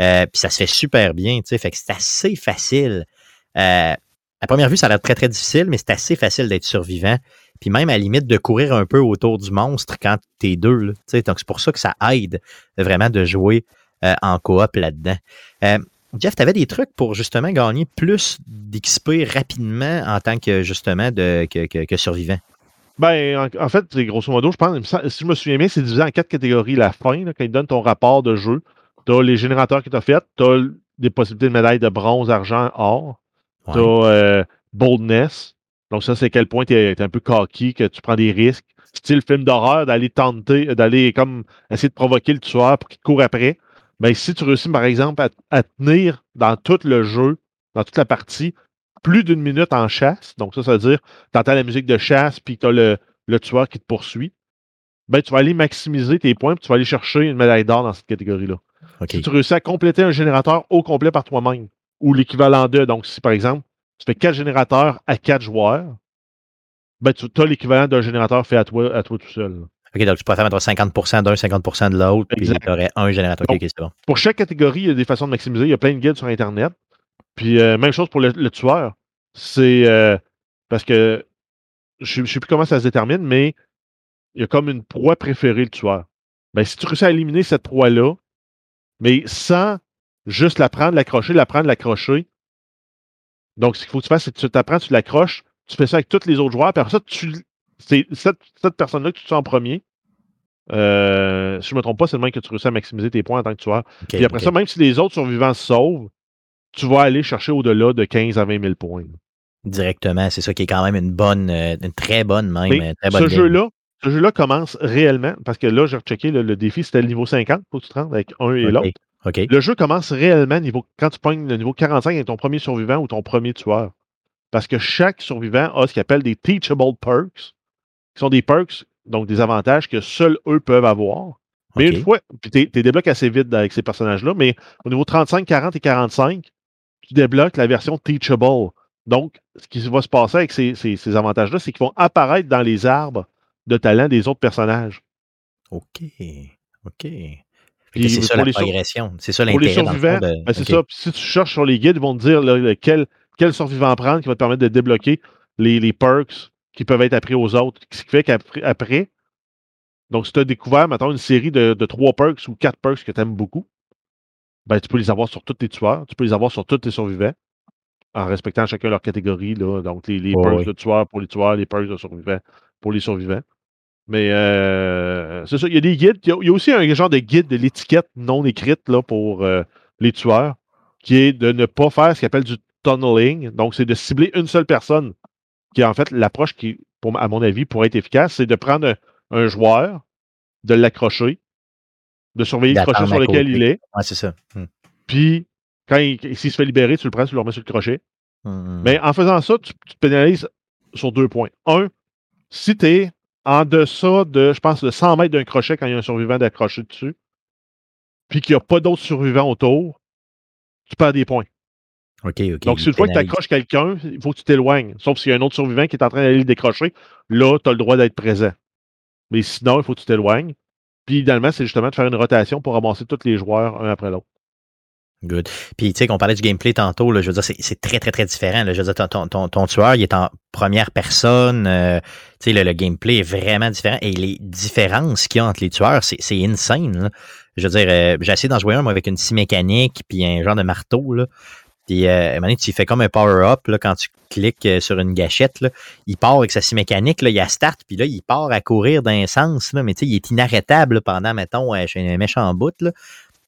Euh, puis ça se fait super bien. Fait que c'est assez facile. Euh, à première vue, ça a l'air très, très difficile, mais c'est assez facile d'être survivant. Puis même à la limite de courir un peu autour du monstre quand t'es deux. Donc c'est pour ça que ça aide vraiment de jouer euh, en coop là-dedans. Euh, Jeff, tu des trucs pour justement gagner plus d'XP rapidement en tant que justement survivant? Ben, en, fait, grosso modo, je pense, si je me souviens bien, c'est divisé en quatre catégories. La fin, là, quand il donne ton rapport de jeu, tu as les générateurs que tu as fait, tu as des possibilités de médailles de bronze, argent, or. Ouais. Tu as boldness. Donc, ça, c'est quel point tu es, un peu cocky, que tu prends des risques. Style film d'horreur, d'aller tenter, d'aller comme essayer de provoquer le tueur pour qu'il court après. Ben, si tu réussis, par exemple, à, à tenir dans tout le jeu, dans toute la partie, plus d'une minute en chasse, donc ça, ça veut dire tu entends la musique de chasse, puis tu as le, le tueur qui te poursuit, ben, tu vas aller maximiser tes points, puis tu vas aller chercher une médaille d'or dans cette catégorie-là. Si tu réussis à compléter un générateur au complet par toi-même, ou l'équivalent de, donc si par exemple, tu fais quatre générateurs à quatre joueurs, ben, tu as l'équivalent d'un générateur fait à toi, à toi tout seul. OK, donc tu pourrais faire mettre 50% d'un, 50% de l'autre, puis tu aurais un générateur. Donc, bon. Pour chaque catégorie, il y a des façons de maximiser. Il y a plein de guides sur Internet. Puis euh, même chose pour le, le tueur. C'est euh, parce que je ne sais plus comment ça se détermine, mais il y a comme une proie préférée, le tueur. Ben, si tu réussis à éliminer cette proie-là, mais sans juste la prendre, l'accrocher, la prendre, l'accrocher. Donc, ce qu'il faut que tu fasses, c'est que tu t'apprends, tu l'accroches, tu fais ça avec tous les autres joueurs, puis après ça, tu, c'est cette, cette personne-là que tu tues en premier. Euh, si je ne me trompe pas, c'est le même que tu réussis à maximiser tes points en tant que tueur. Ok, Puis après ça, même si les autres survivants se sauvent, tu vas aller chercher au-delà de 15 à 20 000 points. Directement, c'est ça qui est quand même une bonne, euh, une très bonne même. Euh, très bonne ce jeu-là, ce jeu-là commence réellement, parce que là, j'ai rechecké le, le défi, c'était le niveau 50, faut que tu te rendes avec un et l'autre. Le jeu commence réellement niveau, quand tu pognes le niveau 45 avec ton premier survivant ou ton premier tueur. Parce que chaque survivant a ce qu'il appelle des teachable perks, qui sont des perks, donc des avantages que seuls eux peuvent avoir. Mais une fois, puis tu les débloques assez vite avec ces personnages-là, mais au niveau 35, 40 et 45, tu débloques la version teachable. Donc, ce qui va se passer avec ces, ces- ces avantages-là, c'est qu'ils vont apparaître dans les arbres de talent des autres personnages. OK. OK. Puis C'est ça pour la les progression. C'est ça Pour les l'intérêt dans le survivants, de- ben, c'est ça. Puis si tu cherches sur les guides, ils vont te dire là, quel survivant prendre qui va te permettre de débloquer les, les perks qui peuvent être appris aux autres. Ce qui fait qu'après, après, donc si tu as découvert, maintenant une série de, de trois perks ou quatre perks que tu aimes beaucoup, ben, tu peux les avoir sur tous tes tueurs, tu peux les avoir sur tous tes survivants, en respectant chacun leur catégorie. Là, donc les, les perks de tueurs pour les tueurs, les perks de survivants pour les survivants. Mais euh, c'est ça, il y a des guides. Il y a, il y a aussi un genre de guide de l'étiquette non écrite là, pour euh, les tueurs, qui est de ne pas faire ce qu'on appelle du tunneling. Donc, c'est de cibler une seule personne, qui est en fait l'approche qui, pour, à mon avis, pour être efficace, c'est de prendre un, un joueur, de l'accrocher, de surveiller le crochet sur lequel côté. il est, Ouais, c'est ça. Hmm. puis quand il, s'il se fait libérer, tu le prends, tu le remets sur le crochet. Hmm. Mais en faisant ça, tu, tu te pénalises sur deux points. Un, si tu es en deçà de, je pense, de 100 mètres d'un crochet quand il y a un survivant d'accroché dessus, puis qu'il n'y a pas d'autres survivants autour, tu perds des points. OK, OK. Donc, si une fois que tu accroches quelqu'un, il faut que tu t'éloignes. Sauf s'il y a un autre survivant qui est en train d'aller le décrocher, là, tu as le droit d'être présent. Mais sinon, il faut que tu t'éloignes. Puis, idéalement, c'est justement de faire une rotation pour ramasser tous les joueurs un après l'autre. Good. Puis, tu sais, qu'on parlait du gameplay tantôt, là, je veux dire, c'est- très, très, très différent. là. Je veux dire, ton, ton, ton, tueur, il est en première personne. euh, tu sais, le, le gameplay est vraiment différent. Et les différences qu'il y a entre les tueurs, c'est insane. là. Je veux dire, euh, j'ai essayé d'en jouer un, moi, avec une scie mécanique, puis un genre de marteau, là. Puis, euh, tu fais comme un power-up, là, quand tu cliques euh, sur une gâchette, là. Il part avec sa scie mécanique, là, il a start, puis là, il part à courir d'un sens, là. Mais, tu sais, il est inarrêtable, là, pendant, mettons, euh, chez un méchant bout, là.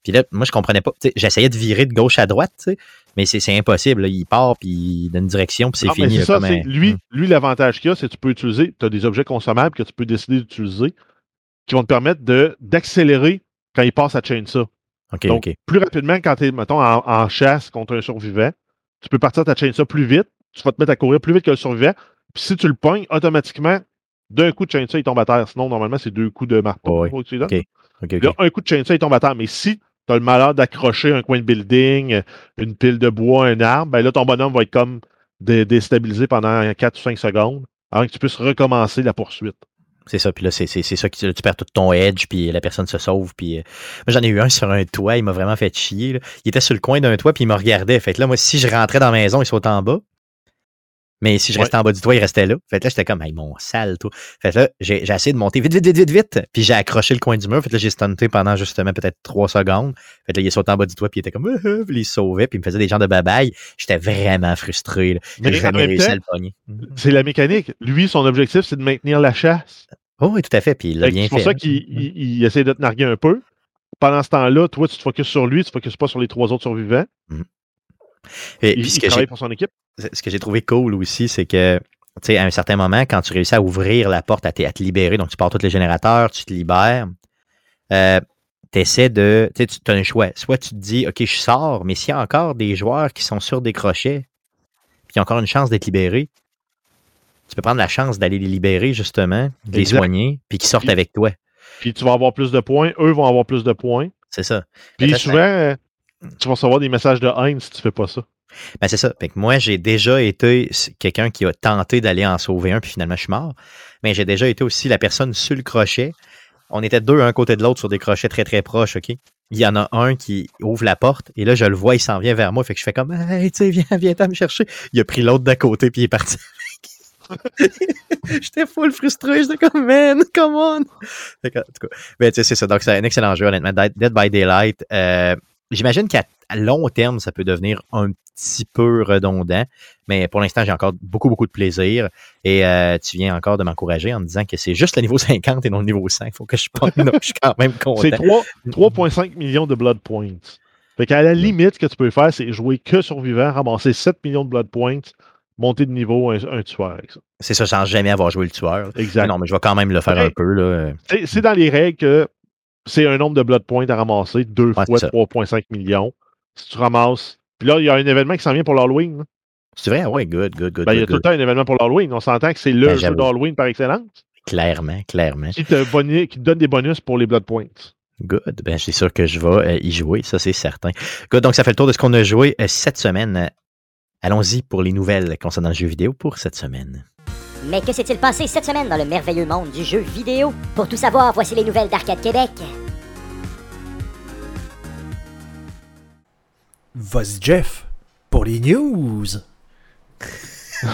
Puis là, moi, je comprenais pas. J'essayais de virer de gauche à droite, mais c'est impossible. là. Il part, puis il donne une direction, puis c'est fini. là, ça, un- lui, Hmm. lui l'avantage qu'il y a, c'est que tu peux utiliser, tu as des objets consommables que tu peux décider d'utiliser qui vont te permettre d'accélérer quand il passe à chainsaw. OK, Donc, plus rapidement, quand tu es, mettons, en, en chasse contre un survivant, tu peux partir ta chainsaw plus vite, tu vas te mettre à courir plus vite que le survivant, puis si tu le pognes, automatiquement, d'un coup de chainsaw, il tombe à terre. Sinon, normalement, c'est deux coups de marteau. Oh, oui. faut que tu lui donnes. OK, OK, OK. Là, un coup de chainsaw, il tombe à terre. Mais si tu as le malheur d'accrocher un coin de building, une pile de bois, un arbre, ben là, ton bonhomme va être comme dé- déstabilisé pendant 4 ou 5 secondes avant que tu puisses recommencer la poursuite. C'est ça, puis là, c'est ça que tu, perds tout ton edge, puis la personne se sauve. Puis, euh, moi, j'en ai eu un sur un toit, il m'a vraiment fait chier. Il était sur le coin d'un toit, puis il me regardait. Fait là, moi, si je rentrais dans la maison, il saute en bas. Mais si je Ouais. restais en bas du toit, il restait là. Fait que là, j'étais comme, hey, mon sale, toi. Fait que là, j'ai j'ai essayé de monter vite, vite, vite, vite, vite. Puis j'ai accroché le coin du mur. Fait que là, j'ai stunté pendant justement peut-être trois secondes. Fait que là, il est sauté en bas du toit, puis il était comme, euh, euh, puis il sauvait, puis il me faisait des genres de babaille. J'étais vraiment frustré. Là. J'ai jamais réussi temps, à le pogner. Mhm. C'est la mécanique. Lui, son objectif, c'est de maintenir la chasse. Oh, oui, tout à fait. Puis il l'a Fait bien C'est pour fait. ça hein. qu'il il- il essaie de te narguer un peu. Pendant ce temps-là, toi, tu te focuses sur lui, tu te focuses pas sur les trois autres survivants. Et Il, puis ce il que travaille pour son équipe? ce que j'ai trouvé cool aussi, c'est que, tu sais, à un certain moment, quand tu réussis à ouvrir la porte, à, te- à te libérer, donc tu pars tous les générateurs, tu te libères, euh, tu essaies de, tu sais, tu as un choix. Soit tu te dis, OK, je sors, mais s'il y a encore des joueurs qui sont sur des crochets, puis qui ont encore une chance d'être libérés, tu peux prendre la chance d'aller les libérer, justement, de les Exact. soigner, puis qu'ils sortent Puis- avec toi. Puis tu vas avoir plus de points, eux vont avoir plus de points. C'est ça. Puis souvent, tu vas recevoir des messages de haine si tu fais pas ça. Ben, c'est ça. Fait que moi, j'ai déjà été quelqu'un qui a tenté d'aller en sauver un, puis finalement, je suis mort. Mais j'ai déjà été aussi la personne sur le crochet. On était deux, un côté de l'autre, sur des crochets très, très proches, OK? Il y en a un qui ouvre la porte, et là, je le vois, il s'en vient vers moi. Fait que je fais comme, hey, tu sais, viens, viens t'en me chercher. Il a pris l'autre d'à côté, puis il est parti. J'étais full frustré. J'étais comme, man, come on. En tout cas, ben, tu sais, c'est ça. Donc, c'est un excellent jeu, honnêtement. Dead Dead by Daylight. euh, j'imagine qu'à long terme, ça peut devenir un petit peu redondant, mais pour l'instant, j'ai encore beaucoup, beaucoup de plaisir. Et euh, tu viens encore de m'encourager en me disant que c'est juste le niveau 50 et non le niveau 5. Il faut que je pogne. je suis quand même content. C'est 3 3,5 millions de blood points. Fait qu'à la limite, ce que tu peux faire, c'est jouer que survivant, ramasser 7 millions de blood points, monter de niveau un, un tueur avec ça. C'est ça, sans jamais avoir joué le tueur. Mais Exact. non, mais je vais quand même le faire un peu. C'est dans les règles que c'est un nombre de blood points à ramasser, deux Ouais, fois c'est ça. 3,5 millions. Si tu ramasses. Puis là, il y a un événement qui s'en vient pour l'Halloween. là. C'est vrai? Ouais, good, good, good. Ben, il y a good, tout le temps un événement pour l'Halloween. On s'entend que c'est le Ben, jeu d'Halloween par excellence Clairement, clairement. qui te, boni- qui te donne des bonus pour les blood points. Good. Ben, c'est sûr que je vais euh, y jouer, ça c'est certain. Good. Donc, ça fait le tour de ce qu'on a joué euh, cette semaine. Allons-y pour les nouvelles concernant le jeu vidéo pour cette semaine. Mais que s'est-il passé cette semaine dans le merveilleux monde du jeu vidéo? Pour tout savoir, voici les nouvelles d'Arcade Québec. Vas-y, Jeff, pour les news.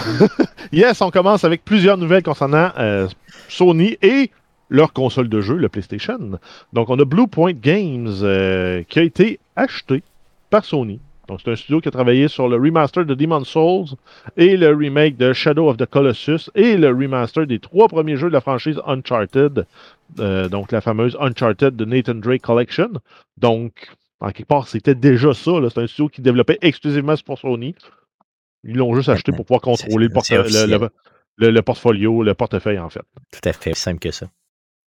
Yes, on commence avec plusieurs nouvelles concernant euh, Sony et leur console de jeu, le PlayStation. Donc, on a Bluepoint Games euh, qui a été acheté par Sony. Donc, c'est un studio qui a travaillé sur le remaster de Demon's Souls et le remake de Shadow of the Colossus et le remaster des trois premiers jeux de la franchise Uncharted, euh, donc la fameuse Uncharted de Nathan Drake Collection. Donc, en quelque part, c'était déjà ça. C'est un studio qui développait exclusivement pour Sony. Ils l'ont juste acheté pour pouvoir contrôler le, porte- le- portfolio, le portefeuille, en fait. Tout à fait, simple que ça.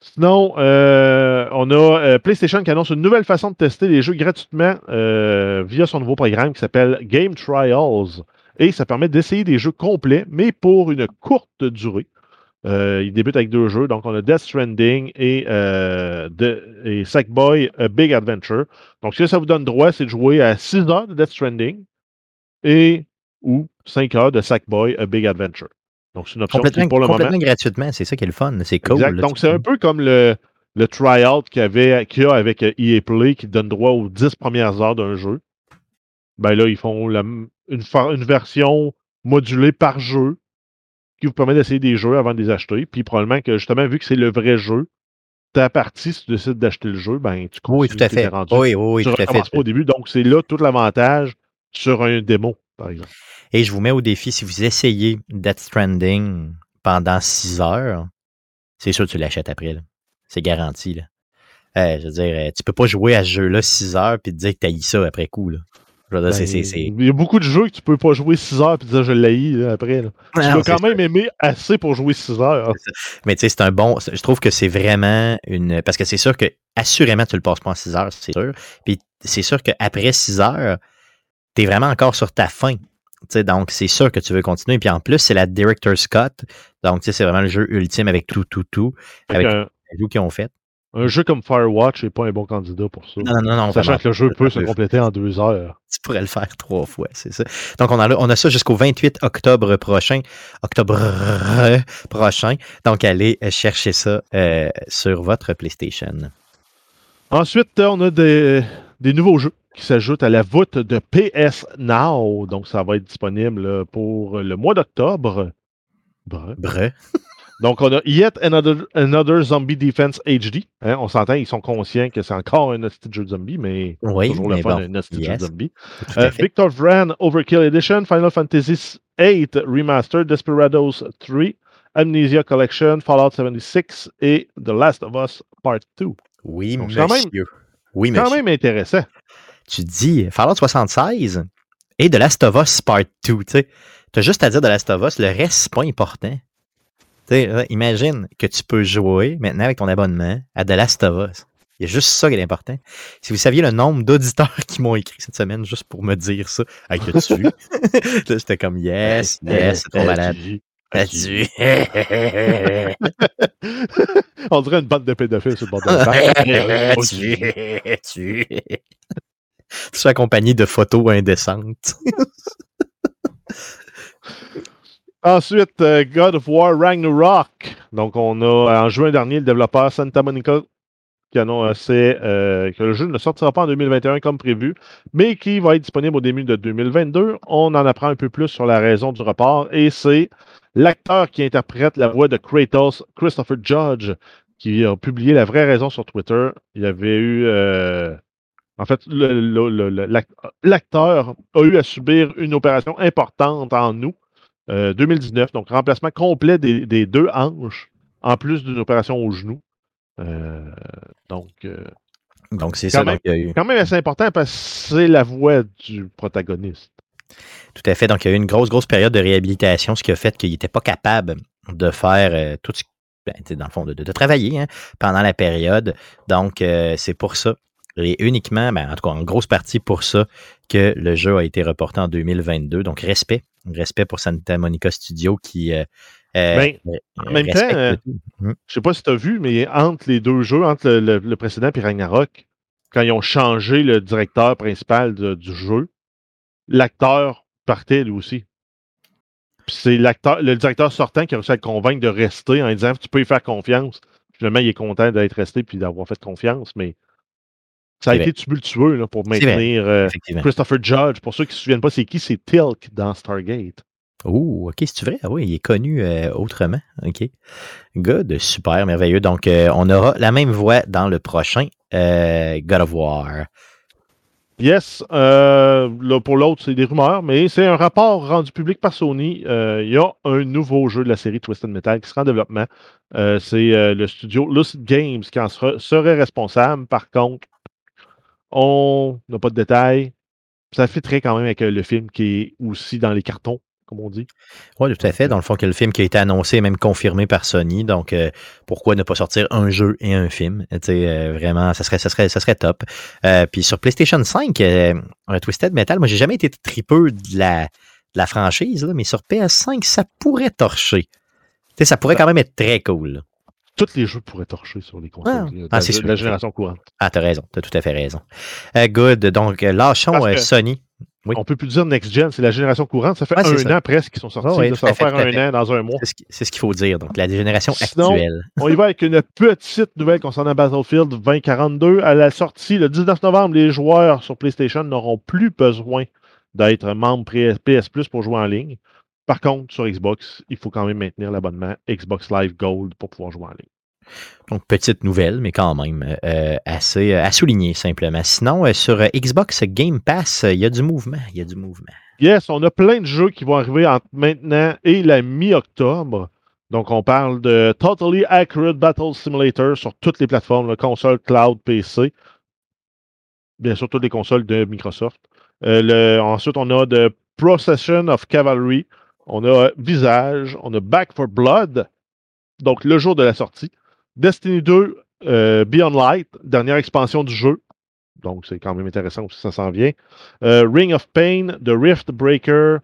Sinon, euh, on a euh, PlayStation qui annonce une nouvelle façon de tester les jeux gratuitement euh, via son nouveau programme qui s'appelle Game Trials. Et ça permet d'essayer des jeux complets, mais pour une courte durée. Euh, il débute avec deux jeux. Donc, on a Death Stranding et, euh, de- et Sackboy A Big Adventure. Donc, ce que ça vous donne droit, c'est de jouer à 6 heures de Death Stranding et ou 5 heures de Sackboy A Big Adventure. Donc, c'est une option qui, Complètement, pour le moment, gratuitement, c'est ça qui est le fun. C'est cool. Exact. là, Donc, c'est un peu comme le, le tryout qu'il y, a avec euh, EA Play qui donne droit aux 10 premières heures d'un jeu. Ben là, ils font la une, version modulée par jeu qui vous permet d'essayer des jeux avant de les acheter. Puis probablement que justement, vu que c'est le vrai jeu, ta partie, si tu décides d'acheter le jeu, ben tu continues. Oui, tout à fait. rendu. Oui, oui, tu tout à fait. pas au début. Donc, c'est là tout l'avantage sur un démo, par exemple. Et je vous mets au défi, si vous essayez Death Stranding pendant 6 heures, c'est sûr que tu l'achètes après. là. C'est garanti. Là. Je veux dire, euh, tu peux pas jouer à ce jeu-là 6 heures puis te dire que tu ça après coup. Là. Ben, Il y a beaucoup de jeux que tu peux pas jouer 6 heures et dire je l'ai après. là. Tu Non, dois quand même aimer assez pour jouer 6 heures. Mais tu sais, c'est un bon. Je trouve que c'est vraiment une. Parce que c'est sûr que, assurément, tu le passes pas en 6 heures, c'est sûr. Puis c'est sûr qu'après 6 heures, tu es vraiment encore sur ta fin. Donc, c'est sûr que tu veux continuer. Puis en plus, c'est la Director's Cut. Donc, tu sais, c'est vraiment le jeu ultime avec tout, tout, tout. Avec qu'un- jeux qu'ils ont fait. un jeu comme Firewatch n'est pas un bon candidat pour ça. Non, non, non. Sachant vraiment que le jeu peut se compléter en 2 heures. Tu pourrais le faire trois fois, c'est ça. Donc, on a, on a ça jusqu'au 28 octobre prochain. Octobre prochain. Donc, allez chercher ça euh, sur votre PlayStation. Ensuite, euh, on a des, des nouveaux jeux qui s'ajoutent à la voûte de PS Now. Donc, ça va être disponible là, pour le mois d'octobre. Bref. Bref. Donc, on a Yet Another, Another Zombie Defense HD. Hein, on s'entend, ils sont conscients que c'est encore un hostie de jeu de zombie, mais Oui, toujours le fun, bon, un hostie jeu de zombie. Euh. Victor Vran Overkill Edition, Final Fantasy VIII Remastered, Desperados 3, Amnesia Collection, Fallout 76 et The Last of Us Part 2. Oui, Donc, monsieur. quand même- oui, Quand monsieur. même intéressant. Tu dis Fallout 76 et The Last of Us Part 2. Tu sais, as juste à dire The Last of Us, le reste, c'est pas important. Imagine que tu peux jouer maintenant avec ton abonnement à The Last of Us. Il y a juste ça qui est important. Si vous saviez le nombre d'auditeurs qui m'ont écrit cette semaine juste pour me dire ça, hey, que tu Là, j'étais comme yes, yes, c'est trop malade. On dirait une bande de pédophiles sur le bord de la table. tu, tu. Tu es accompagné de photos indécentes. Ensuite, euh, God of War Ragnarok. Donc, on a en juin dernier le développeur Santa Monica qui annonçait euh, que le jeu ne sortira pas en 2021 comme prévu, mais qui va être disponible au début de 2022. On en apprend un peu plus sur la raison du report et c'est l'acteur qui interprète la voix de Kratos, Christopher Judge, qui a publié la vraie raison sur Twitter. Il avait eu euh, En fait, l'acteur a eu à subir une opération importante en août euh, 2019, donc remplacement complet des, des deux hanches, en plus d'une opération au genou. Euh, donc, euh, Donc, c'est ça. même. Donc, eu- quand même assez important parce que c'est la voix du protagoniste. Tout à fait. Donc, il y a eu une grosse, grosse période de réhabilitation, ce qui a fait qu'il n'était pas capable de faire euh, tout ce ben, dans le fond, de, de- de travailler hein, pendant la période. Donc, euh, c'est pour ça. Et uniquement, ben, en tout cas, en grosse partie pour ça, que le jeu a été reporté en 2022. Donc, respect. Respect pour Santa Monica Studio qui. euh, euh, Ben, euh, en même temps, le. Mhm. Je sais pas si tu as vu, mais entre les deux jeux, entre le, le- le précédent et Ragnarok, quand ils ont changé le directeur principal de- du jeu, l'acteur partait lui aussi. C'est l'acteur, le directeur sortant qui a réussi à le convaincre de rester en disant tu peux y faire confiance. Finalement, il est content d'être resté puis d'avoir fait confiance, mais ça a été tumultueux là, pour maintenir euh. Christopher Judge. Pour ceux qui ne se souviennent pas, c'est qui? C'est Tilk dans Stargate. Oh, ok, c'est vrai? Ah oui, il est connu euh, autrement. Ok. Good, super, merveilleux. Donc, euh, on aura la même voix dans le prochain God of War. Yes, là, pour l'autre, c'est des rumeurs, mais c'est un rapport rendu public par Sony. Il y a un nouveau jeu de la série Twisted Metal qui sera en développement. C'est le studio Lucid Games qui en sera- serait responsable. Par contre, on n'a pas de détails. Ça fitterait quand même avec euh, le film qui est aussi dans les cartons, comme on dit. Oui, tout à fait. Dans le fond, que le film qui a été annoncé est même confirmé par Sony. Donc, euh, pourquoi ne pas sortir un jeu et un film? Euh, vraiment, ça serait, ça serait, ça serait top. Euh, puis sur PlayStation 5, euh, un Twisted Metal, moi, j'ai jamais été tripeux de la, de la franchise, là, mais sur PS5, ça pourrait torcher. Ça pourrait quand même être très cool. Tous les jeux pourraient torcher sur les consoles Ah. de Ah, la- c'est de sûr. la génération courante. Ah, t'as raison. T'as tout à fait raison. Euh, good. Donc, euh, lâchons que- Sony. Oui. On peut plus dire next gen, c'est la génération courante. Ça fait un ça. an presque qu'ils sont sortis. Ça va faire un fait. an dans un mois. C'est ce qui- c'est ce qu'il faut dire. Donc, la génération Sinon, actuelle. On y va avec une petite nouvelle concernant Battlefield 2042. À la sortie, le 19 novembre, les joueurs sur PlayStation n'auront plus besoin d'être membres PS Plus pour jouer en ligne. Par contre, sur Xbox, il faut quand même maintenir l'abonnement Xbox Live Gold pour pouvoir jouer en ligne. Donc, petite nouvelle, mais quand même euh, assez euh, à souligner simplement. Sinon, euh, sur euh, Xbox Game Pass, euh, il y a du mouvement. Il y a du mouvement. Yes, on a plein de jeux qui vont arriver entre maintenant et la mi-octobre. Donc, on parle de Totally Accurate Battle Simulator sur toutes les plateformes, là, console, cloud, PC. Bien sûr, toutes les consoles de Microsoft. Euh, le- ensuite, on a de Procession of Cavalry. On a Visage. On a Back for Blood. Donc, le jour de la sortie. Destiny 2, euh, Beyond Light, dernière expansion du jeu. Donc, c'est quand même intéressant aussi, ça s'en vient. Euh, Ring of Pain, The Rift Breaker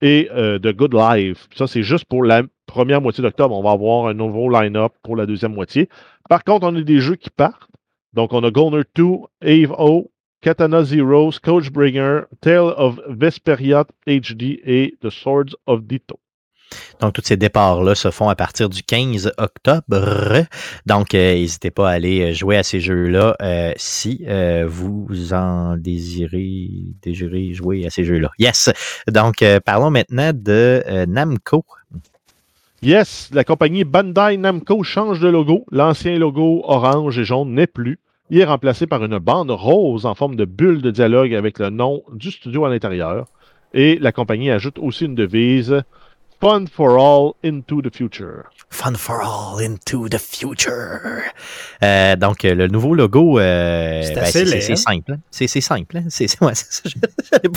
et euh, The Good Life. Ça, c'est juste pour la première moitié d'octobre. On va avoir un nouveau line-up pour la deuxième moitié. Par contre, on a des jeux qui partent. Donc, on a Goner 2, Ave O, Katana Zero, Coachbringer, Tale of Vesperiat HD et The Swords of Ditto. Donc, tous ces départs-là se font à partir du 15 octobre. Donc, euh, n'hésitez pas à aller jouer à ces jeux-là euh, si euh, vous en désirez, désirez jouer à ces jeux-là. Yes! Donc, euh, parlons maintenant de euh, Namco. Yes, la compagnie Bandai Namco change de logo. L'ancien logo orange et jaune n'est plus. Il est remplacé par une bande rose en forme de bulle de dialogue avec le nom du studio à l'intérieur. Et la compagnie ajoute aussi une devise Fun for all into the future. Fun for all into the future. Euh, donc, le nouveau logo, euh, C'est ben, simple. hein? C'est simple. hein? C'est ouais,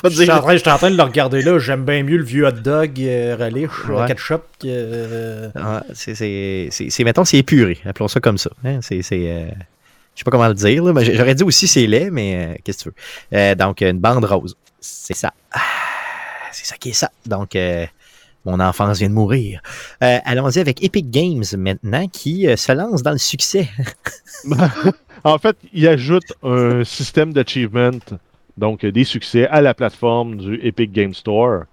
pas Je suis, dire. en train, je suis en train de le regarder là. J'aime bien mieux le vieux hot dog euh, relish Ouais. ketchup que. euh, Ah, c'est, mettons, c'est épuré. Appelons ça comme ça. hein? C'est, c'est, euh, je sais pas comment le dire. mais j'aurais dit aussi c'est laid, mais euh, qu'est-ce que tu veux. Euh, donc, une bande rose. C'est ça. Ah, c'est ça qui est ça. Donc, euh, mon enfance vient de mourir. Allons-y avec Epic Games maintenant, qui se lance dans le succès. en fait, il ajoute un système d'achievement, donc des succès, à la plateforme du Epic Game Store.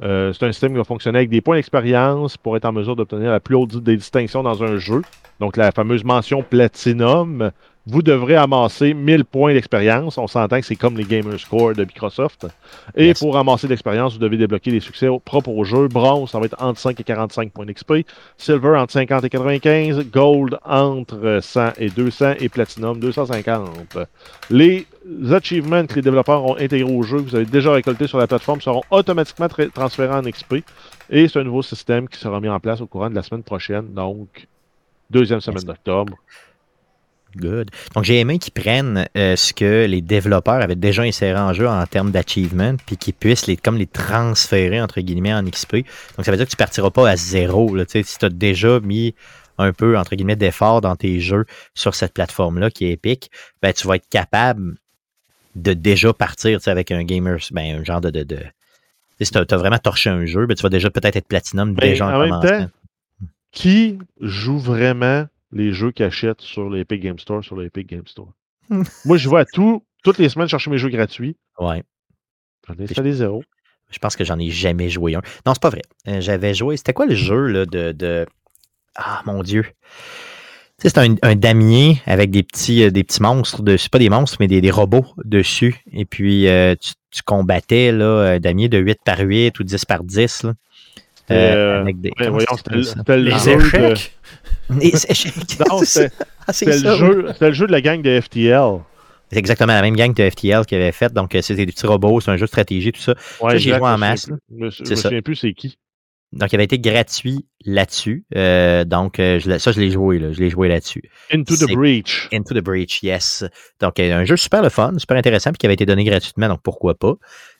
C'est un système qui va fonctionner avec des points d'expérience pour être en mesure d'obtenir la plus haute des distinctions dans un jeu. Donc la fameuse mention Platinum vous devrez amasser 1000 points d'expérience. On s'entend que c'est comme les Gamer Score de Microsoft. Et Yes. pour amasser l'expérience, vous devez débloquer des succès propres au jeu. Bronze, ça va être entre 5 et 45 points d'XP. Silver, entre 50 et 95. Gold, entre 100 et 200. Et Platinum, 250. Les achievements que les développeurs ont intégrés au jeu, que vous avez déjà récoltés sur la plateforme, seront automatiquement tra- transférés en XP. Et c'est un nouveau système qui sera mis en place au courant de la semaine prochaine. Donc, deuxième semaine d'octobre. Good. Donc, j'ai aimé qu'ils prennent euh, ce que les développeurs avaient déjà inséré en jeu en termes d'achievement, puis qu'ils puissent les, comme les transférer, entre guillemets, en XP. Donc, ça veut dire que tu partiras pas à zéro. Là, si tu as déjà mis un peu, entre guillemets, d'effort dans tes jeux sur cette plateforme-là qui est épique, ben, tu vas être capable de déjà partir avec un gamer, ben, un genre de... si tu as, vraiment torché un jeu, ben, tu vas déjà peut-être être platinum Ben, déjà en, en commençant. temps, qui joue vraiment les jeux qu'ils achètent sur l'Epic Game Store, sur l'Epic Game Store? Moi, je vais à tout, toutes les semaines chercher mes jeux gratuits. Ouais. J'en ai installé zéro. Je pense que j'en ai jamais joué un. Non, c'est pas vrai. Euh, J'avais joué. C'était quoi le jeu là, de, de. Ah mon Dieu. Tu sais, c'est un, un damier avec des petits, euh, des petits monstres dessus. Pas des monstres, mais des, des robots dessus. Et puis euh, tu, tu combattais là, un damier de 8 par 8 ou 10 par 10. Là. Euh, avec des. Ouais, comment voyons, ça c'était le- Les jeu de- échecs. Les échecs. Non, c'était Ah, le, jeu- le jeu de la gang de FTL. C'est exactement la même gang que FTL qui avait fait. Donc, euh, c'était des petits robots, c'est un jeu de stratégie, tout ça. Ouais, Ça, joué en je me masse, Je me, je me souviens plus c'est qui. Donc, il avait été gratuit là-dessus. Euh, donc, euh, je ça, je l'ai joué. Là. Je l'ai joué là-dessus. Into the Breach. Into the Breach, yes. Donc, euh, un jeu super le fun, super intéressant, puis qui avait été donné gratuitement, donc pourquoi pas.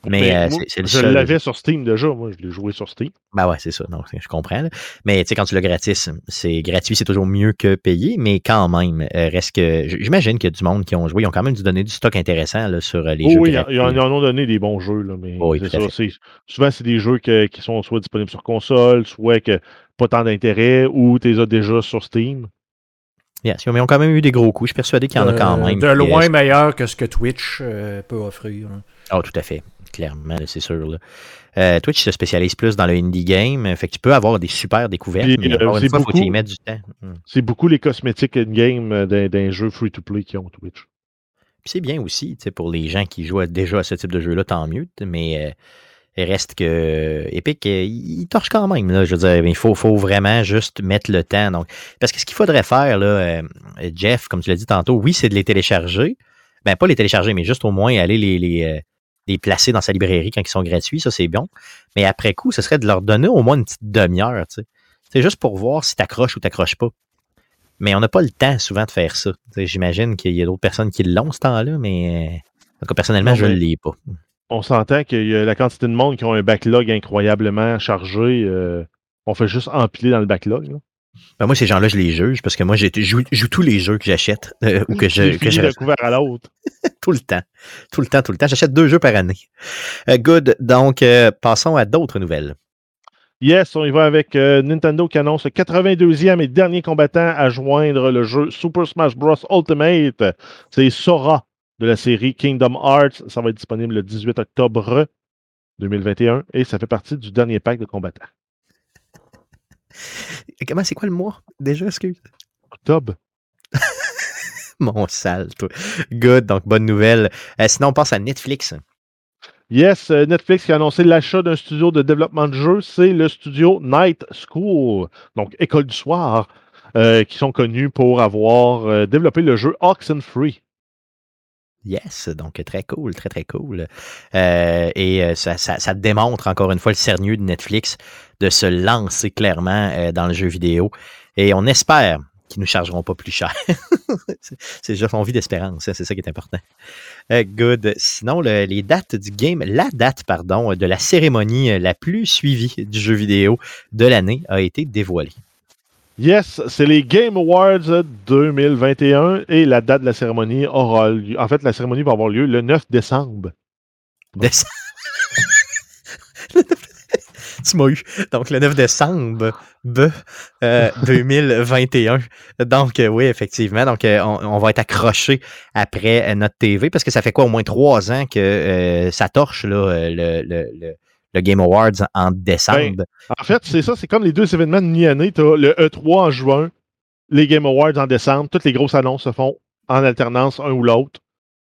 Mais Ben, euh, c'est- je l'avais sur Steam déjà. Moi, je l'ai joué sur Steam. Ben ouais, c'est ça. Donc, je comprends. là. Mais tu sais, quand tu l'as gratis, c'est gratuit, c'est toujours mieux que payé, mais quand même, euh, reste que. J'imagine qu'il y a du monde qui ont joué. Ils ont quand même dû donner du stock intéressant là, sur les Oh, jeux oui, ils en, en ont donné des bons jeux, là, mais Oui, c'est ça, souvent c'est des jeux que- qui sont soit disponibles sur console, soit que pas tant d'intérêt, ou tu les as déjà sur Steam? Yes, mais ils ont quand même eu des gros coups. Je suis persuadé qu'il y en a quand Euh, même. De Puis, loin euh, meilleur que ce que Twitch euh, peut offrir. hein. Ah, tout à fait. Clairement, c'est sûr. là. Euh, Twitch se spécialise plus dans le indie game. Fait que tu peux avoir des super découvertes, Puis, mais euh, c'est fois, il faut y beaucoup- mettes du temps. Hmm. C'est beaucoup les cosmétiques in-game euh, d'un jeu free-to-play qui ont Twitch. C'est bien aussi, tu sais, pour les gens qui jouent déjà à ce type de jeu-là, tant mieux. Mais euh, reste que Epic, euh, il torche quand même. Là, je veux dire, il faut, faut vraiment juste mettre le temps. Donc, parce que ce qu'il faudrait faire, là, euh, Jeff, comme tu l'as dit tantôt, oui, c'est de les télécharger. Ben, pas les télécharger, mais juste au moins aller les, les, euh, les placer dans sa librairie quand ils sont gratuits. Ça, c'est bon. Mais après coup, ce serait de leur donner au moins une petite demi-heure. tu sais. C'est juste pour voir si t'accroches ou t'accroches pas. Mais on n'a pas le temps souvent de faire ça. Tu sais, J'imagine qu'il y a d'autres personnes qui l'ont ce temps-là, mais en tout cas, personnellement, Non, je ne l'ai pas. On s'entend qu'il y a la quantité de monde qui ont un backlog incroyablement chargé. euh, on fait juste empiler dans le backlog. là. Ben, moi, ces gens-là, je les juge parce que moi, j'ai- je joue, tous les jeux que j'achète euh, ou que je, que je couvert à l'autre. tout le temps. Tout le temps, tout le temps. J'achète deux jeux par année. Euh, good. Donc, euh, passons à d'autres nouvelles. Yes, on y va avec euh, Nintendo qui annonce le 82e et dernier combattant à joindre le jeu Super Smash Bros. Ultimate. C'est Sora de la série Kingdom Hearts. Ça va être disponible le 18 octobre 2021 et ça fait partie du dernier pack de combattants. Comment, c'est quoi le mois déjà, excuse? Octobre. Mon sale, toi. Good. Donc, bonne nouvelle. Euh, sinon, on passe à Netflix. Yes, euh, Netflix qui a annoncé l'achat d'un studio de développement de jeux, c'est le studio Night School, donc École du soir, euh, qui sont connus pour avoir euh, développé le jeu Oxenfree. Yes, donc très cool, très très cool. Euh, et euh, ça, ça- démontre encore une fois le sérieux de Netflix de se lancer clairement euh, dans le jeu vidéo. Et on espère qu'ils nous chargeront pas plus cher. C'est- juste envie d'espérance, hein, c'est ça qui est important. Good. Sinon, le- les dates du game, la date, pardon, de la cérémonie la plus suivie du jeu vidéo de l'année a été dévoilée. Yes, c'est les Game Awards 2021 et la date de la cérémonie aura lieu. En fait, la cérémonie va avoir lieu le 9 décembre. Déce- tu m'as eu. Donc, le 9 décembre B, euh, 2021. Donc, euh, oui, effectivement. Donc, euh, on, on va être accroché après euh, notre TV parce que ça fait quoi, au moins trois ans que ça torche là, le, le, le, le Game Awards en décembre. En fait, c'est ça, c'est comme les deux événements de mi-année. Tu as le E3 en juin, les Game Awards en décembre. Toutes les grosses annonces se font en alternance un ou l'autre.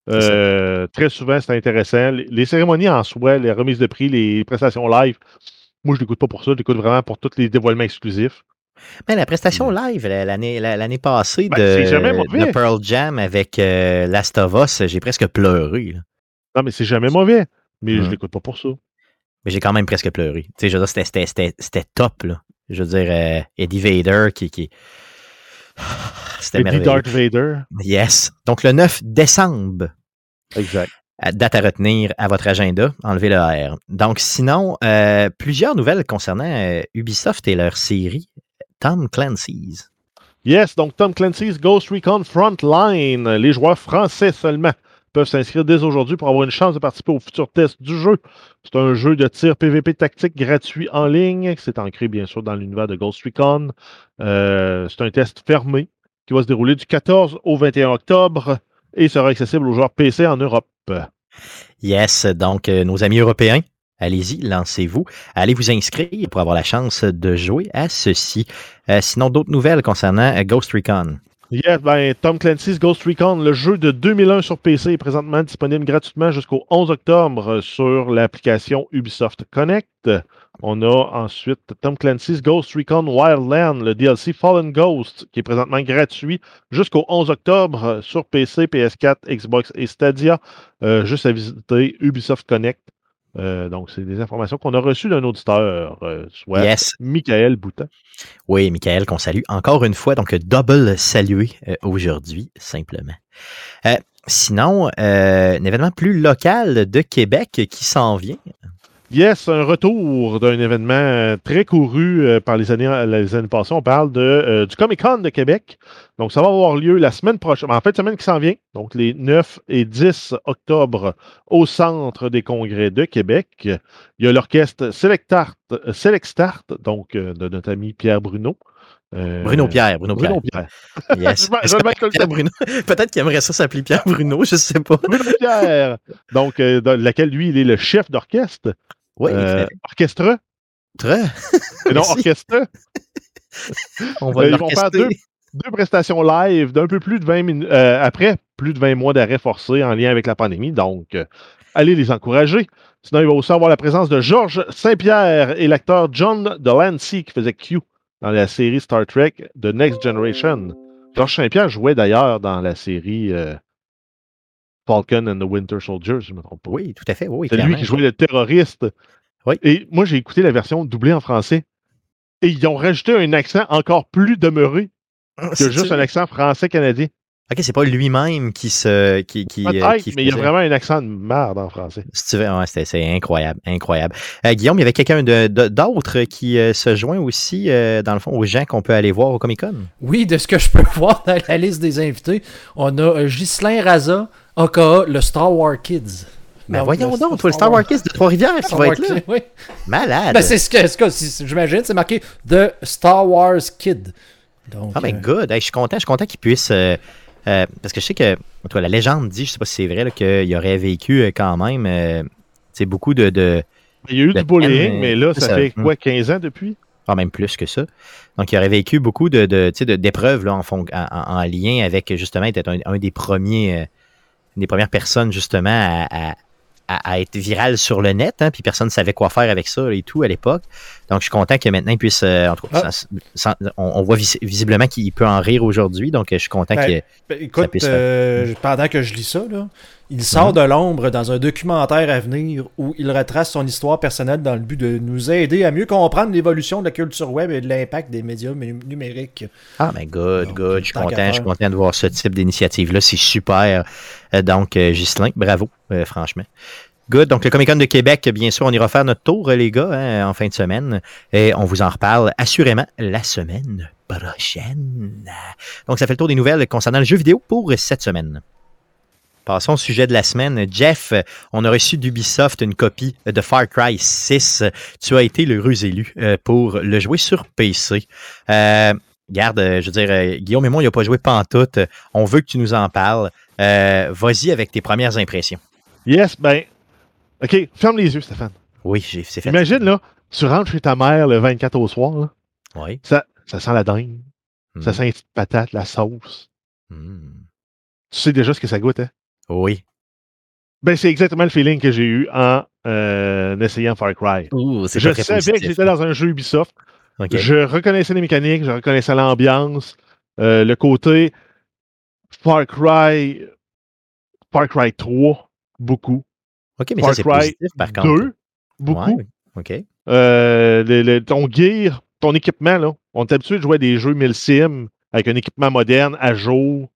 Euh, très souvent, c'est intéressant. Les, les cérémonies en soi, les remises de prix, les prestations live, moi, je l'écoute pas pour ça. Je l'écoute vraiment pour tous les dévoilements exclusifs. Mais la prestation live la- l'année la- l'année passée Ben, de, Pearl Jam avec euh, Last of Us, j'ai presque pleuré. là. Non, mais c'est jamais mauvais. Mais je Mhm. l'écoute pas pour ça. Mais j'ai quand même presque pleuré. Tu sais, je veux dire, c'était- top, là. Je veux dire, euh, Eddie Vader qui. qui... C'était Eddie merveilleux. Darth Vader. Yes. Donc, le 9 décembre, Exact. à- date à retenir à votre agenda, enlevez le R. Donc, sinon, euh, plusieurs nouvelles concernant euh, Ubisoft et leur série Tom Clancy's. Yes, donc Tom Clancy's Ghost Recon Frontline. Les joueurs français seulement peuvent s'inscrire dès aujourd'hui pour avoir une chance de participer au futur test du jeu. C'est un jeu de tir PVP tactique gratuit en ligne. C'est ancré, bien sûr, dans l'univers de Ghost Recon. Euh, c'est un test fermé qui va se dérouler du 14 au 21 octobre et sera accessible aux joueurs PC en Europe. Yes, donc euh, nos amis européens, allez-y, lancez-vous. Allez vous inscrire pour avoir la chance de jouer à ceci. Euh, sinon, d'autres nouvelles concernant Ghost Recon. Yes, ben, Tom Clancy's Ghost Recon, le jeu de 2001 sur PC est présentement disponible gratuitement jusqu'au 11 octobre sur l'application Ubisoft Connect. On a ensuite Tom Clancy's Ghost Recon Wildland, le DLC Fallen Ghost, qui est présentement gratuit jusqu'au 11 octobre sur PC, PS4, Xbox et Stadia. Euh, juste à visiter Ubisoft Connect. Euh, donc, c'est des informations qu'on a reçues d'un auditeur, euh, soit Yes. Michael Boutin. Oui, Michael, qu'on salue encore une fois. Donc, double salué euh, aujourd'hui, simplement. Sinon, un événement plus local de Québec qui s'en vient. Yes, un retour d'un événement euh, très couru euh, par les années, les années passées. On parle de, euh, du Comic Con de Québec. Donc, ça va avoir lieu la semaine prochaine, en fait, semaine qui s'en vient, donc les 9 et 10 octobre au Centre des congrès de Québec. Il y a l'orchestre Select Art, euh, Select Start, donc de notre ami Pierre Bruno. Euh, Bruno Pierre, Bruno Pierre. Bruno Pierre. Yes. Pierre Bruno. Peut-être qu'il aimerait ça s'appeler Pierre Bruno, je sais pas. Bruno Pierre. Donc, euh, dans laquelle lui, il est le chef d'orchestre. Oui, Euh, orchestre? très. Et non, orchestre. On va Euh, ils vont faire deux prestations live d'un peu plus de 20 minutes, après plus de 20 mois d'arrêt forcé en lien avec la pandémie. Donc, euh, allez les encourager. Sinon, il va aussi avoir la présence de Georges Saint-Pierre et l'acteur John Delancey qui faisait Q dans la série Star Trek The Next Generation. Georges Saint-Pierre jouait d'ailleurs dans la série euh, Falcon and the Winter Soldier, si je ne me trompe pas. Oui, tout à fait. Oui, C'est lui qui jouait le terroriste. Oui. Et moi, j'ai écouté la version doublée en français. Et ils ont rajouté un accent encore plus demeuré que C'est- juste un accent français-canadien. Ok, c'est pas lui-même qui se. Qui, qui, euh, qui mais il y a vraiment un accent de merde en français. Si ouais, c'est incroyable, incroyable. Euh, Guillaume, il y avait quelqu'un de- de- d'autre qui euh, se joint aussi, euh, dans le fond, aux gens qu'on peut aller voir au Comic Con. Oui, de ce que je peux voir dans la liste des invités, on a euh, Ghislain Raza, aka le Star Wars Kids. Mais Donc, voyons donc, toi, le Star Wars Kids de Trois-Rivières qui va être là. Oui. Malade. Ben, c'est ce que, ce que j'imagine, c'est marqué The Star Wars Kid. Donc, Ah, ben, euh, good. Hey, je suis content, je suis content qu'il puisse. euh, euh, parce que je sais que, en tout cas, la légende dit, je sais pas si c'est vrai, qu'il aurait vécu quand même, euh, tu sais, beaucoup de. de Il y a eu du bullying, mais là, ça, ça. fait quoi, 15 ans depuis? ah, même plus que ça. Donc, il aurait vécu beaucoup de, de, tu sais, de- d'épreuves là, en, en, en- en lien avec, justement, être un, un des premiers, euh, une des premières personnes, justement, à, à- à- à être viral sur le net, hein, puis personne ne savait quoi faire avec ça et tout à l'époque. Donc, je suis content que maintenant il puisse, euh, en tout cas, Ah. sans- sans- on, on voit vis- visiblement qu'il peut en rire aujourd'hui, donc euh, je suis content Ben, que. ben, écoute, puisse euh, pendant que je lis ça, là, il sort Mhm. de l'ombre dans un documentaire à venir où il retrace son histoire personnelle dans le but de nous aider à mieux comprendre l'évolution de la culture web et de l'impact des médias nu- numériques. Ah, mais good, Donc, good. Je suis content, je suis content de voir ce type d'initiative-là. C'est super. Euh, donc, euh, Ghislain, bravo, euh, franchement. Good. Donc, le Comic Con de Québec, bien sûr, on ira faire notre tour, les gars, hein, en fin de semaine. Et on vous en reparle assurément la semaine prochaine. Donc, ça fait le tour des nouvelles concernant le jeu vidéo pour cette semaine. Passons au sujet de la semaine. Jeff, on a reçu d'Ubisoft une copie de Far Cry 6. Tu as été l'heureux élu euh, pour le jouer sur PC. Euh, Garde, euh, je veux dire, Guillaume et moi, il n'a pas joué pantoute. On veut que tu nous en parles. Euh, Vas-y avec tes premières impressions. Yes, ben. OK, ferme les yeux, Stéphane. Oui, j'ai c'est fait. Imagine, là, tu rentres chez ta mère le 24 au soir, là, Oui. ça, ça sent la dingue, ça Mm. sent les petites patates, la sauce. Mm. tu sais déjà ce que ça goûte, hein? Oui. Ben, c'est exactement le feeling que j'ai eu en, euh, en essayant Far Cry. Ouh, Je savais que positif. j'étais dans un jeu Ubisoft. Je reconnaissais les mécaniques, je reconnaissais l'ambiance, euh, le côté Far Cry, Far Cry 3, beaucoup. OK, mais Far ça, c'est Cry positif, par contre. 2, beaucoup. Ouais, OK. Euh, le- le- ton gear, ton équipement, là. On est habitué de jouer à des jeux 1000 sim avec un équipement moderne, à jour.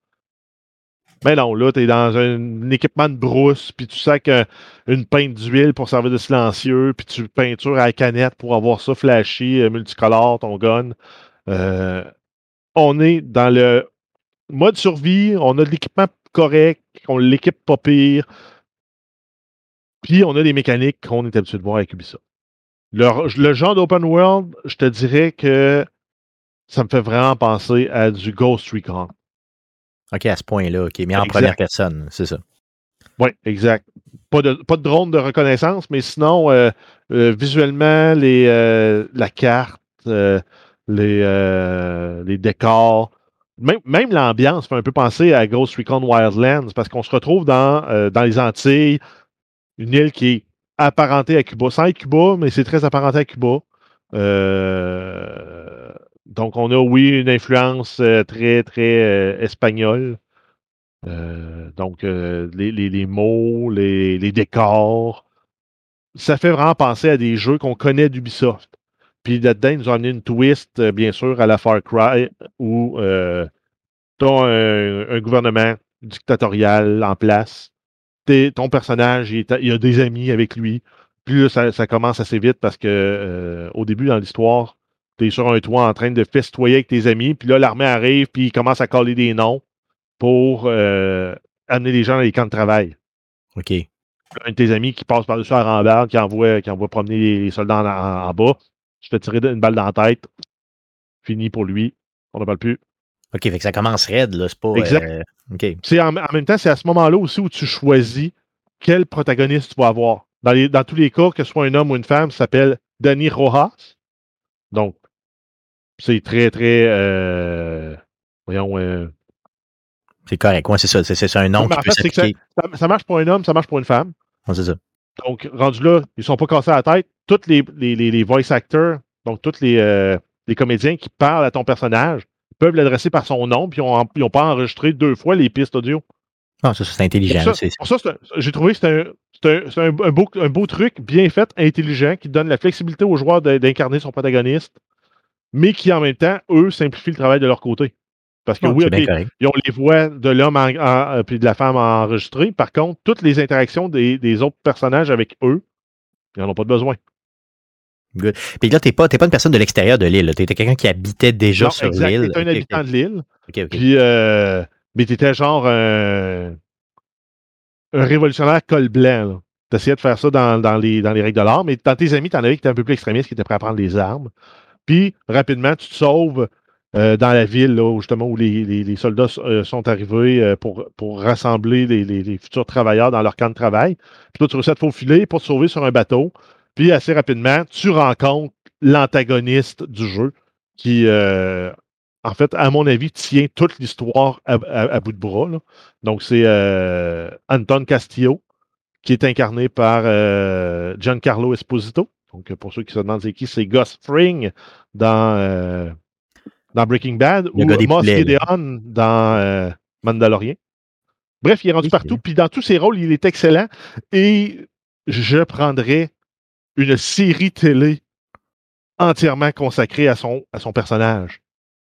Mais non, là, tu es dans un, équipement de brousse, puis tu sais qu'une peinte d'huile pour servir de silencieux, puis tu peintures à la canette pour avoir ça flashy, euh, multicolore, ton gun. Euh, on est dans le mode survie, on a de l'équipement correct, on l'équipe pas pire, puis on a des mécaniques qu'on est habitué de voir avec Ubisoft. Le, le genre d'open world, je te dirais que ça me fait vraiment penser à du Ghost Recon. OK, à ce point-là, OK. Mais en Exact. première personne, c'est ça. Oui, exact. Pas de, pas de drone de reconnaissance, mais sinon, euh, euh, visuellement, les, euh, la carte, les, les décors, même, même l'ambiance fait un peu penser à Ghost Recon Wildlands, parce qu'on se retrouve dans, dans les Antilles, une île qui est apparentée à Cuba, sans être Cuba, mais c'est très apparenté à Cuba. Euh, donc, on a, oui, une influence euh, très, très euh, espagnole. Euh, donc, euh, les, mots, les, décors, ça fait vraiment penser à des jeux qu'on connaît d'Ubisoft. Puis là-dedans, ils nous ont amené une twist, euh, bien sûr, à la Far Cry, où tu as un, gouvernement dictatorial en place. Ton personnage, il, a des amis avec lui. Puis ça, commence assez vite parce que euh, au début, dans l'histoire, tu es sur un toit en train de festoyer avec tes amis. Puis là, l'armée arrive, puis il commence à coller des noms pour euh, amener les gens dans les camps de travail. OK. Un de tes amis qui passe par-dessus la rambarde, qui envoie, qui envoie promener les soldats en, en- en bas, tu fais tirer une balle dans la tête. Fini pour lui. On ne parle plus. OK, fait que ça commence raide, là. C'est pas. Exact. euh, OK. C'est en, en même temps, c'est à ce moment-là aussi où tu choisis quel protagoniste tu vas avoir. Dans, les- dans tous les cas, que ce soit un homme ou une femme, ça s'appelle Danny Rojas. Donc, c'est très, très. euh, voyons. euh, C'est correct. Ouais, c'est ça. C'est c'est un nom qui peut ça, s'appliquer. ça- ça marche pour un homme, ça marche pour une femme. Ouais, c'est ça. Donc, rendu là, ils sont pas cassés à la tête. Tous les, les, les, les voice actors, donc tous les, euh, les comédiens qui parlent à ton personnage, peuvent l'adresser par son nom, puis ils n'ont pas enregistré deux fois les pistes audio. Ah, ça, c'est intelligent. Pour ça, pour ça, j'ai trouvé que c'est un, c'est un, un- beau, un beau truc bien fait, intelligent, qui donne la flexibilité aux joueurs de- d'incarner son protagoniste, mais qui en même temps, eux, simplifient le travail de leur côté. Parce que oui, ils ont les voix de l'homme en- en- euh, puis de la femme enregistrées. Par contre, toutes les interactions des, des autres personnages avec eux, ils n'en ont pas de besoin. Puis là, t'es pas, t'es pas une personne de l'extérieur de l'île. Tu étais quelqu'un qui habitait déjà Non, sur l'île. t'es un habitant de l'île. Puis, euh, mais t'étais genre un, un révolutionnaire col blanc. là. T'essayais de faire ça dans, dans les, dans les règles de l'art, mais dans tes amis, t'en avais qui étaient un peu plus extrémistes, qui étaient prêts à prendre les armes. Puis, rapidement, tu te sauves euh, dans la ville, là, où, justement, où les, soldats euh, sont arrivés euh, pour, pour rassembler les, futurs travailleurs dans leur camp de travail. Puis toi, tu réussis à te faufiler pour te sauver sur un bateau. Puis, assez rapidement, tu rencontres l'antagoniste du jeu qui, en fait, à mon avis, tient toute l'histoire à, bout de bras. là. Donc, c'est Anton Castillo, qui est incarné par Giancarlo Esposito. Donc, euh, pour ceux qui se demandent c'est qui, c'est Gus Fring dans, euh, dans Breaking Bad Le ou Moss. Gideon dans euh, Mandalorian. Bref, il est rendu Oui, partout. Puis dans tous ses rôles, il est excellent. Et je prendrais une série télé entièrement consacrée à son, à son personnage.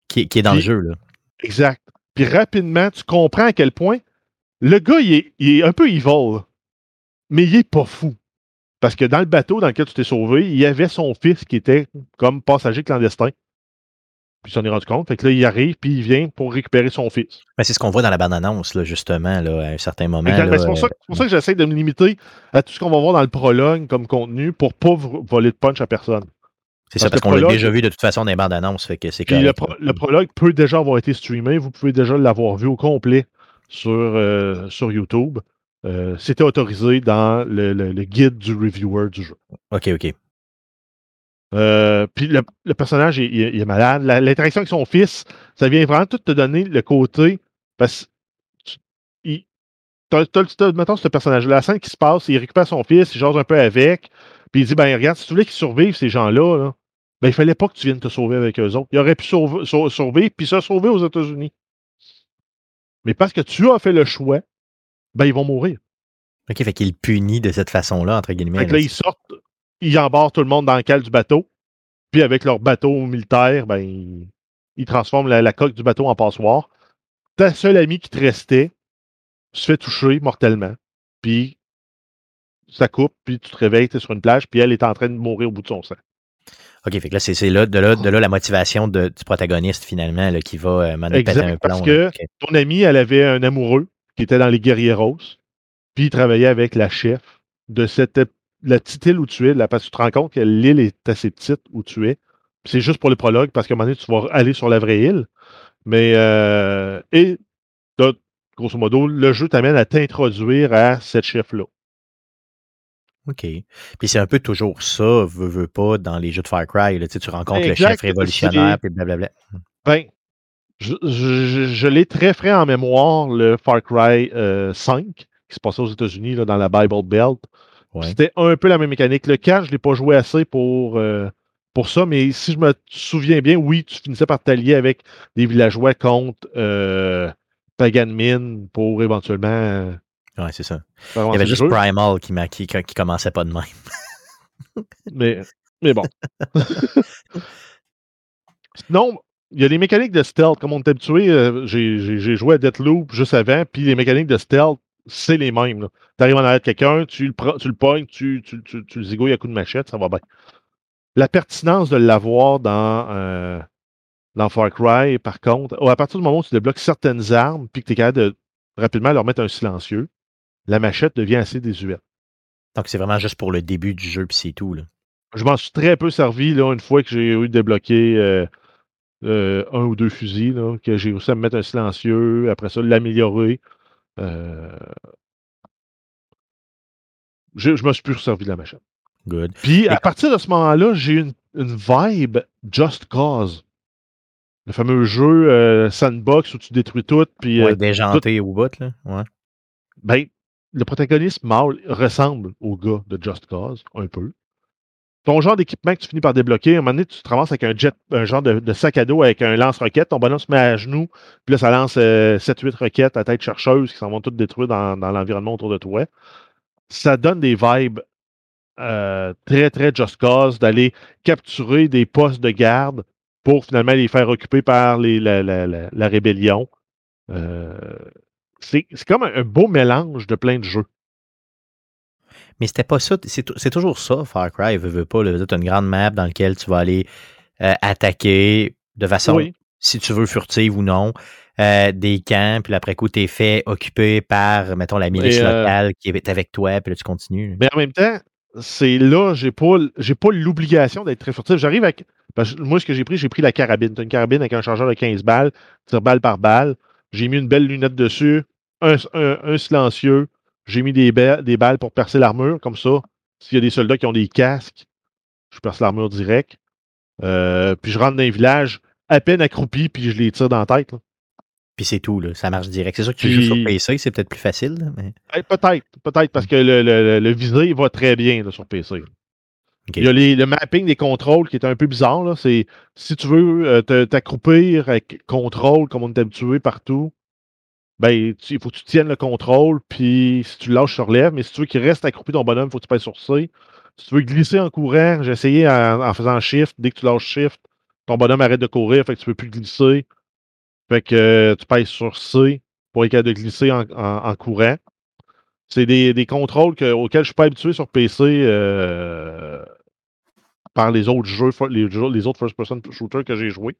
Qui, qui est dans le jeu, là. Exact. Puis rapidement, tu comprends à quel point le gars, il est, il est un peu evil, mais il est pas fou. Parce que dans le bateau dans lequel tu t'es sauvé, il y avait son fils qui était comme passager clandestin. Puis il s'en est rendu compte. Fait que là, il arrive, puis il vient pour récupérer son fils. Ben, c'est ce qu'on voit dans la bande-annonce, là, justement, là, à un certain moment. Là, Ben, c'est pour, ça euh, c'est pour ça que j'essaie de me limiter à tout ce qu'on va voir dans le prologue comme contenu pour pas voler de punch à personne. c'est ça, parce qu'on l'a déjà vu de toute façon dans les bandes-annonces, fait que c'est pro- le prologue peut déjà avoir été streamé. Vous pouvez déjà l'avoir vu au complet sur, euh, sur YouTube. Euh, C'était autorisé dans le, le- le guide du reviewer du jeu. OK, OK. Euh, puis le, le personnage il, est malade. La- L'interaction avec son fils, ça vient vraiment tout te donner le côté. Parce que mettons, ce personnage-là, la scène qui se passe, il récupère son fils, il jase un peu avec, puis il dit, ben, regarde, si tu voulais qu'ils survivent, ces gens-là, là, ben, il fallait pas que tu viennes te sauver avec eux autres. Il aurait pu sauver, sau- survivre, puis se sauver aux États-Unis. Mais parce que tu as fait le choix, ben, ils vont mourir. OK, fait qu'il punit de cette façon-là, entre guillemets. Fait que là, ils sortent, ils embarquent tout le monde dans le cale du bateau, puis avec leur bateau militaire, ben, ils, ils transforment la, la coque du bateau en passoire. Ta seule amie qui te restait se fait toucher mortellement, puis ça coupe, puis tu te réveilles, tu es sur une plage, puis elle est en train de mourir au bout de son sang. OK, fait que là, c'est là, de là, de là la motivation de- du protagoniste, finalement, là, qui va euh, Exact, un plomb. parce que-. Ton amie, elle avait un amoureux qui était dans les Guerrieros, puis il travaillait avec la chef de cette la petite île où tu es, là, parce que tu te rends compte que l'île est assez petite où tu es. C'est juste pour le prologue, parce qu'à un moment donné, tu vas aller sur la vraie île. Mais, euh, et, grosso modo, le jeu t'amène à t'introduire à cette chef-là. OK. Puis c'est un peu toujours ça, veux, veux pas, dans les jeux de Far Cry. Là, tu sais, tu rencontres le Exact, chef révolutionnaire, puis blablabla. Ben, je, je- je- je l'ai très frais en mémoire, le Far Cry euh, 5, qui se passait aux États-Unis, dans la Bible Belt. Ouais. C'était un peu la même mécanique. Le 4, je ne l'ai pas joué assez pour, euh, pour ça, mais si je me souviens bien, oui, tu finissais par t'allier avec des villageois contre euh, Pagan Min pour éventuellement. euh, Ouais, c'est ça. Il y avait juste jeu. Primal qui, m'a- qui, qui commençait pas de même. Mais, mais bon. Sinon, il y a les mécaniques de stealth. Comme on est habitué, euh, j'ai joué à Deathloop juste avant, puis les mécaniques de stealth, c'est les mêmes. Tu arrives en arrière de quelqu'un, tu le, prends- tu le pognes, tu, tu, tu, tu le zigouilles à coups de machette, ça va bien. La pertinence de l'avoir dans, euh, dans Far Cry, par contre, oh, à partir du moment où tu débloques certaines armes, puis que tu es capable de rapidement leur mettre un silencieux, la machette devient assez désuète. Donc c'est vraiment juste pour le début du jeu, puis c'est tout. Là. Je m'en suis très peu servi là, une fois que j'ai eu débloqué euh, euh, un ou deux fusils, là, que j'ai réussi à me mettre un silencieux, après ça, l'améliorer. Euh, je, je me suis plus servi de la machine. Good. Puis, à partir de ce moment-là, j'ai eu une, une vibe Just Cause. Le fameux jeu euh, sandbox où tu détruis tout. Puis, Ouais, déjanté au bout, là. Ouais. ben, le protagoniste mâle ressemble au gars de Just Cause, un peu. Ton genre d'équipement que tu finis par débloquer, à un moment donné, tu te ramasses avec un jet, un genre de, sac à dos avec un lance-roquette. Ton bonhomme se met à genoux, puis là, ça lance 7-8 roquettes à tête chercheuse qui s'en vont toutes détruire dans, l'environnement autour de toi. Ça donne des vibes euh, très, très Just Cause d'aller capturer des postes de garde pour finalement les faire occuper par les, la, la- rébellion. Euh, c'est c'est comme un beau mélange de plein de jeux. Mais c'était pas ça. C'est tou- c'est toujours ça, Far Cry, veut, veut pas. Tu as une grande map dans laquelle tu vas aller euh, attaquer de façon, Oui. si tu veux, furtive ou non, euh, des camps, puis après coup, t'es fait occuper par, mettons, la milice Et, euh, locale qui est avec toi, puis là, tu continues. Mais en même temps, c'est là, j'ai pas, pas l'obligation d'être très furtif. J'arrive avec. parce que moi, ce que j'ai pris, j'ai pris la carabine. T'as une carabine avec un chargeur de 15 balles, tire balle par balle. J'ai mis une belle lunette dessus, un, un- un silencieux. J'ai mis des, ba- des balles pour percer l'armure, comme ça. S'il y a des soldats qui ont des casques, je perce l'armure direct. Euh, puis je rentre dans un village à peine accroupi, puis je les tire dans la tête. là. Puis c'est tout, là. Ça marche direct. C'est sûr que tu Puis- joues sur PC, c'est peut-être plus facile, là, mais. Eh, peut-être, peut-être, parce que le, le, le- visé va très bien là, sur PC. Il y a les- le mapping des contrôles qui est un peu bizarre. C'est si tu veux euh, t'accroupir avec contrôle comme on est habitué partout, ben il faut que tu tiennes le contrôle, puis si tu lâches, tu relèves. Mais si tu veux qu'il reste accroupi ton bonhomme, il faut que tu pèses sur C. Si tu veux glisser en courant, j'ai essayé en, faisant shift. Dès que tu lâches shift, ton bonhomme arrête de courir, fait que tu peux plus glisser. Fait que euh, tu pèses sur C pour être capable de glisser en, courant. C'est des, des contrôles que- auxquels je suis pas habitué sur PC euh, par les autres jeux, les, les autres first-person shooters que j'ai joués.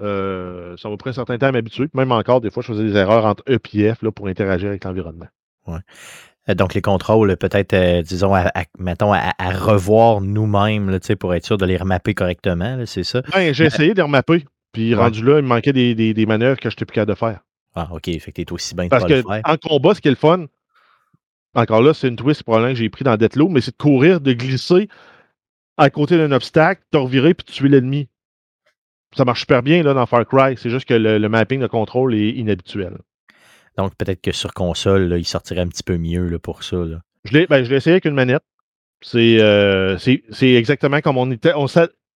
Euh, ça m'a pris un certain temps à m'habituer. Même encore, des fois, je faisais des erreurs entre E et F là, pour interagir avec l'environnement. Euh, Donc, les contrôles, peut-être, euh, disons, à, à- mettons, à, à revoir nous-mêmes, tu pour être sûr de les remapper correctement, c'est ça. Ben, j'ai essayé de les remapper. Puis Ouais. rendu là, il me manquait des, des, des manœuvres que je n'étais plus capable de faire. Ah, OK, fait que t'es aussi bien Parce que le faire. en combat, ce qui est le fun, encore là, c'est une twist probablement que j'ai pris dans Deathloop, mais c'est de courir, de glisser à côté d'un obstacle, te revirer puis de tuer l'ennemi. Ça marche super bien là, dans Far Cry. C'est juste que le, le mapping de contrôle est inhabituel. Donc, peut-être que sur console, là, il sortirait un petit peu mieux là, pour ça. là. Je l'ai ben, essayé avec une manette. C'est euh, c'est exactement comme on était. On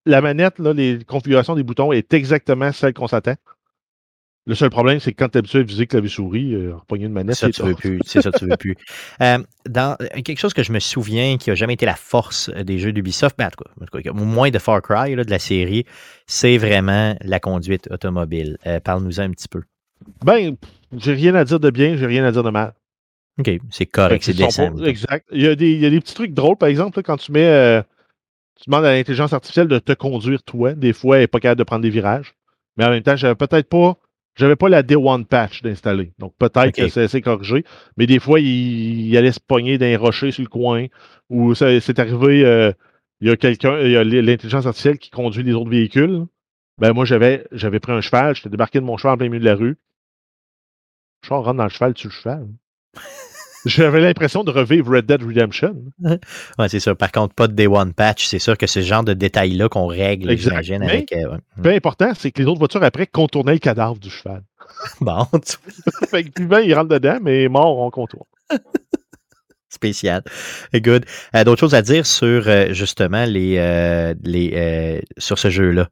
la manette, les configurations des boutons est exactement celle qu'on s'attend. Le seul problème, c'est que quand tu es habitué à viser clavier-souris, euh, repogner une manette, Ça, c'est tu veux tough. plus. C'est ça, tu veux plus. Euh, dans euh, quelque chose que je me souviens qui n'a jamais été la force des jeux d'Ubisoft, ben, en tout cas, en tout cas, au moins de Far Cry, là, de la série, c'est vraiment la conduite automobile. Euh, Parle-nous-en un petit peu. Ben, j'ai rien à dire de bien, j'ai rien à dire de mal. OK, c'est correct, c'est décent. exact. Il y, a des, il y a des petits trucs drôles, par exemple, là, quand tu mets. tu demandes à l'intelligence artificielle de te conduire toi. Des fois, elle n'est pas capable de prendre des virages. Mais en même temps, j'avais peut-être pas. J'avais pas la Day One patch d'installer. Donc peut-être que c'est assez corrigé. Mais des fois, il, il allait se pogner d'un rocher sur le coin. Ou ça- c'est arrivé. euh, il y a quelqu'un, il y a l'intelligence artificielle qui conduit les autres véhicules. Ben moi, j'avais j'avais pris un cheval, j'étais débarqué de mon cheval en plein milieu de la rue. Char rentre dans le cheval, tue le cheval. J'avais l'impression de revivre Red Dead Redemption. Ouais, c'est sûr. Par contre, pas de Day One Patch. C'est sûr que ce genre de détails-là qu'on règle, j'imagine, Mais- avec. euh, ouais. Important, c'est que les autres voitures après contournaient le cadavre du cheval. Bon, tu- fait que vivant, il rentre dedans, mais mort, on contourne. spécial. Good. Euh, D'autres choses à dire sur euh, justement les, euh, les sur ce jeu-là?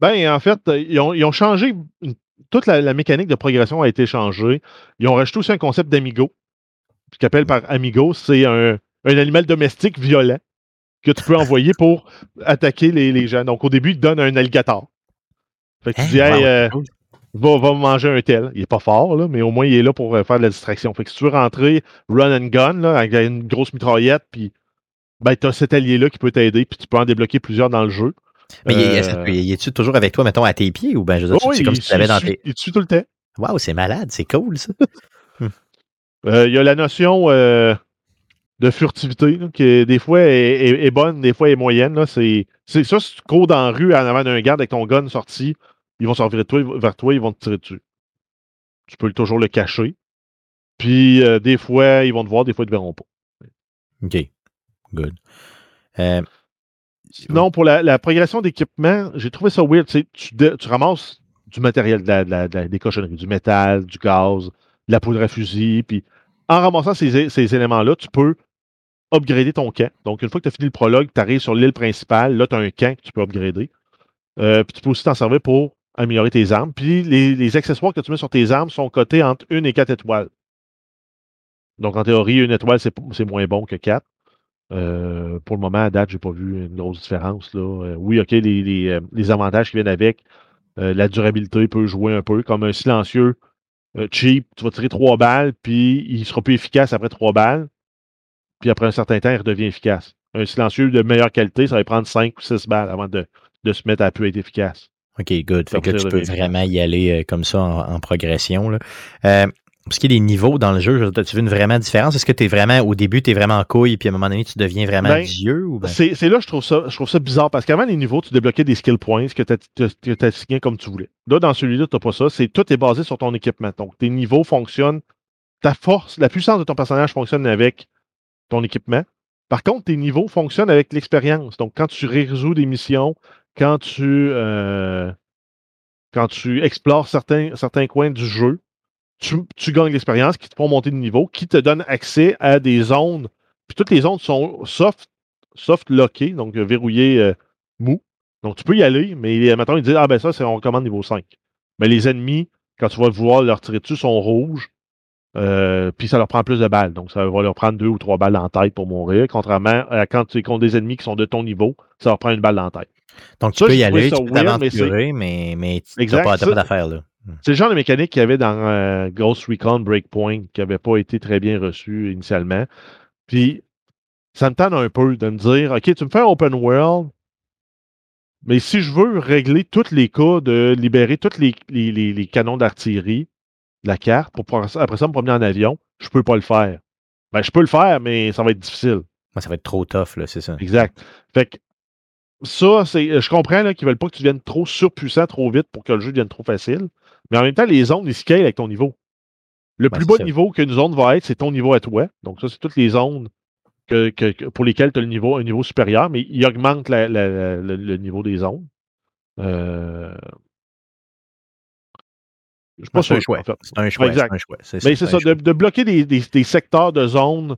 Ben, en fait, ils ont, ils ont changé. une- Toute la, la mécanique de progression a été changée. Ils ont rajouté aussi un concept d'amigo. Ce qu'ils appellent par amigo, c'est un, un animal domestique violent que tu peux envoyer pour attaquer les, les gens. Donc, au début, ils te donnent un alligator. Fait que tu Hein? dis, hey, euh, va, va manger un tel. Il est pas fort, là, mais au moins, il est là pour euh, faire de la distraction. Fait que si tu veux rentrer run and gun, là, avec une grosse mitraillette, puis ben, tu as cet allié-là qui peut t'aider, puis tu peux en débloquer plusieurs dans le jeu. Mais il- Euh, il est-tu toujours avec toi, mettons, à tes pieds ou ben je veux dire, oh, c'est comme il, si tu l'avais il dans tes. il suit tout le temps. Waouh, c'est malade, c'est cool ça. Euh, Il y a la notion euh, de furtivité là, qui des fois est, est- est bonne, des fois est moyenne. là. C'est c'est ça, si tu cours dans la rue en avant d'un garde avec ton gun sorti, ils vont sortir toi, vers toi, ils vont te tirer dessus. Tu peux toujours le cacher. Puis euh, des fois, ils vont te voir, des fois, ils te verront pas. OK. Good. Sinon, pour la, la progression d'équipement, j'ai trouvé ça weird. tu ramasses du matériel, de la- de la- de la- des cochonneries, du métal, du gaz, de la poudre à fusil. Puis en ramassant ces, éléments-là, tu peux upgrader ton camp. Donc, une fois que tu as fini le prologue, tu arrives sur l'île principale. Là, tu as un camp que tu peux upgrader. Euh, puis tu peux aussi t'en servir pour améliorer tes armes. Puis les, accessoires que tu mets sur tes armes sont cotés entre 1 et 4 étoiles. Donc, en théorie, une étoile, c'est moins bon que 4. Euh, pour le moment, à date, j'ai pas vu une grosse différence. Euh, oui, OK, les, les, avantages qui viennent avec, la durabilité peut jouer un peu. Comme un silencieux cheap, tu vas tirer trois balles, puis il sera plus efficace après trois balles. Puis après un certain temps, il redevient efficace. Un silencieux de meilleure qualité, ça va prendre cinq ou six balles avant de, de se mettre à plus être efficace. OK, good. Fait que là, tu peux vraiment y aller euh, comme ça en, en progression. Là. Euh, pour ce qui est des niveaux dans le jeu, je veux une vraiment différence? Est-ce que tu es vraiment, au début, tu es vraiment en couille, puis à un moment donné, tu deviens vraiment Ben, Dieu? Ben... C'est là que je trouve ça, je trouve ça bizarre parce qu'avant les niveaux, tu débloquais des skill points que tu assigné comme tu voulais. Là, dans celui-là, tu n'as pas ça. C'est tout est basé sur ton équipement. Donc, tes niveaux fonctionnent. Ta force, la puissance de ton personnage fonctionne avec ton équipement. Par contre, tes niveaux fonctionnent avec l'expérience. Donc, quand tu résous des missions, quand tu euh, quand tu explores certains, certains coins du jeu, tu, tu gagnes l'expérience qui te font monter de niveau, qui te donne accès à des zones. Puis toutes les zones sont soft, soft lockées, donc euh, verrouillées euh, mou. Donc tu peux y aller, mais maintenant ils disent Ah ben ça, c'est on recommande niveau 5. Mais les ennemis, quand tu vas vouloir leur tirer dessus, sont rouges. Euh, puis ça leur prend plus de balles. Donc ça va leur prendre deux ou trois balles en tête pour mourir. Contrairement à quand tu es contre des ennemis qui sont de ton niveau, ça leur prend une balle en tête. Donc, tu ça, peux y aller, tu peux weird, mais t'aventurer, mais, mais tu n'as pas, pas d'affaires là. C'est le genre de mécanique qu'il y avait dans euh, Ghost Recon Breakpoint qui n'avait pas été très bien reçu initialement. Puis, ça me tente un peu de me dire OK, tu me fais un open world, mais si je veux régler tous les cas de libérer tous les, les- les- les canons d'artillerie de la carte pour après ça me promener en avion, je peux pas le faire. Ben, je peux le faire, mais ça va être difficile. Ça va être trop tough, là, c'est ça. Exact. Fait que ça, c'est. Je comprends là, qu'ils veulent pas que tu deviennes trop surpuissant trop vite pour que le jeu devienne trop facile. Mais en même temps, les zones, ils scalent avec ton niveau. Le Ben, plus bas ça. niveau qu'une zone va être, c'est ton niveau à toi. Donc, ça, c'est toutes les zones que, que- que- pour lesquelles tu as le niveau, un niveau supérieur, mais il augmente la- la- la- le, le niveau des zones. Euh, Je suis pas C'est un choix. en fait. C'est un choix. Exact. C'est un choix. C'est Mais c'est ça, de, bloquer des, des- des secteurs de zone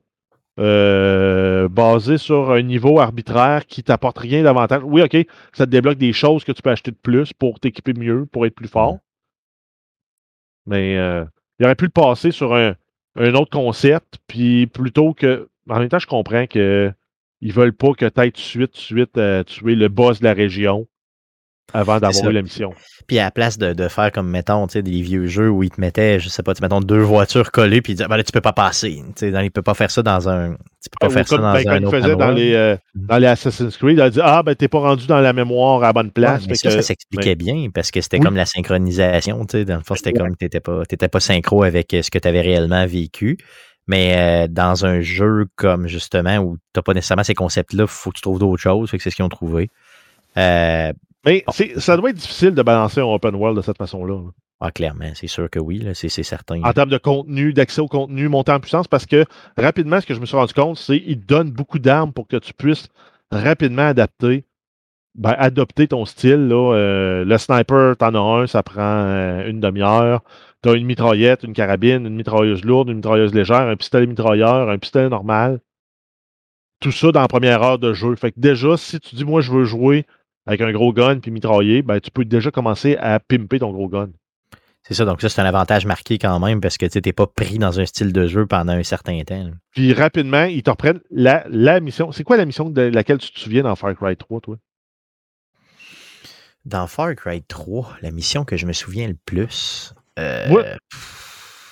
euh, basés sur un niveau arbitraire qui t'apporte rien d'avantage. Oui, OK, ça te débloque des choses que tu peux acheter de plus pour t'équiper mieux, pour être plus fort. Mais euh, il aurait pu le passer sur un, un autre concept, puis plutôt que. En même temps, je comprends que ils veulent pas que tu suite, suite euh, tuer le boss de la région avant d'avoir eu la mission. Puis à la place de, de faire comme, mettons, des vieux jeux où ils te mettaient, je sais pas, tu mettons deux voitures collées, puis ils disaient, ben là, tu peux pas passer. Tu ils peuvent pas faire ça dans un. Tu peux pas faire ça dans ben, un faisaient dans world. les, euh, Mhm. dans les Assassin's Creed, ils disaient Ah, ben, t'es pas rendu dans la mémoire à la bonne Ouais, place. mais ça, que- ça s'expliquait bien parce que c'était Oui. comme la synchronisation. Tu sais, dans le fond, c'était comme que t'étais pas, t'étais pas synchro avec euh, ce que tu avais réellement vécu. Mais euh, dans un jeu comme justement où t'as pas nécessairement ces concepts-là, faut que tu trouves d'autres choses. Fait que c'est ce qu'ils ont trouvé. Euh, Mais ça doit être difficile de balancer un open world de cette façon-là. là. ah, clairement, c'est sûr que oui, c'est, certain. En termes de contenu, d'accès au contenu, monter en puissance, parce que rapidement, ce que je me suis rendu compte, c'est qu'ils te donnent beaucoup d'armes pour que tu puisses rapidement adapter, ben, adopter ton style. Là. Euh, le sniper, t'en as un, ça prend euh, une demi-heure. Tu as une mitraillette, une carabine, une mitrailleuse lourde, une mitrailleuse légère, un pistolet mitrailleur, un pistolet normal. Tout ça dans la première heure de jeu. Fait que déjà, si tu dis, moi, je veux jouer avec un gros gun puis mitrailler, ben, tu peux déjà commencer à pimper ton gros gun. C'est ça, donc ça, c'est un avantage marqué quand même parce que tu n'es pas pris dans un style de jeu pendant un certain temps. là. Puis rapidement, ils te reprennent la, la mission. C'est quoi la mission de laquelle tu te souviens dans Far Cry 3, toi? Dans Far Cry 3, la mission que je me souviens le plus. euh, Ouais.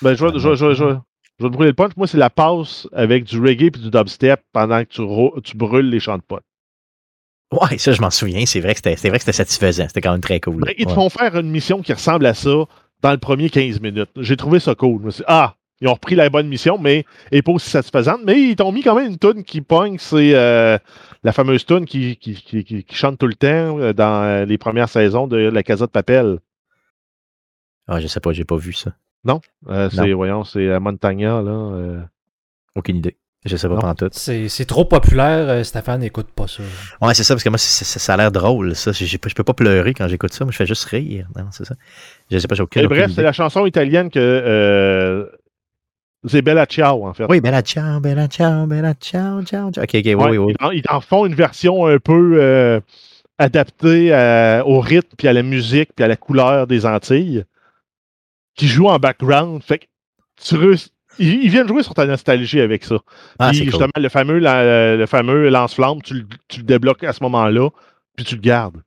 Ben, je vais, je vais- je je je vais te brûler le punch. Moi, c'est la passe avec du reggae et du dubstep pendant que tu, tu brûles les champs de potes. Ouais, ça, je m'en souviens. C'est vrai que c'était, c'est vrai que c'était satisfaisant. C'était quand même très cool. Ben, ils te Ouais. font faire une mission qui ressemble à ça dans le premier 15 minutes. J'ai trouvé ça cool. Je me suis dit, ah, ils ont repris la bonne mission, mais n'est pas aussi satisfaisante. Mais ils t'ont mis quand même une tune qui pogne. C'est euh, la fameuse tune qui, qui, qui- qui- qui chante tout le temps euh, dans euh, les premières saisons de La Casa de Papel. Ah, je sais pas, j'ai pas vu ça. Euh, c'est, voyons, c'est Montagna, là. euh. Aucune idée. Je sais pas Non. pantoute. C'est c'est trop populaire, euh, Stéphane n'écoute pas ça. Ouais, c'est ça, parce que moi, c'est- c'est- ça a l'air drôle, ça. Je peux pas pleurer quand j'écoute ça. Moi, je fais juste rire. Non, c'est ça. Je sais pas, j'ai aucune, Et aucune bref, idée. c'est la chanson italienne que. euh, c'est Bella Ciao, en fait. Oui, bella ciao, bella ciao, bella ciao, ciao, ciao. Ok, ok, oui, Ouais, oui, oui. Ils, en, ils en font une version un peu euh, adaptée à- au rythme, puis à la musique, puis à la couleur des Antilles, qui joue en background. Fait que tu re- ils, ils viennent jouer sur ta nostalgie avec ça. Ah, Puis cool. justement, le fameux, la- le fameux lance-flamme, tu, le- tu le débloques à ce moment-là, puis tu le gardes.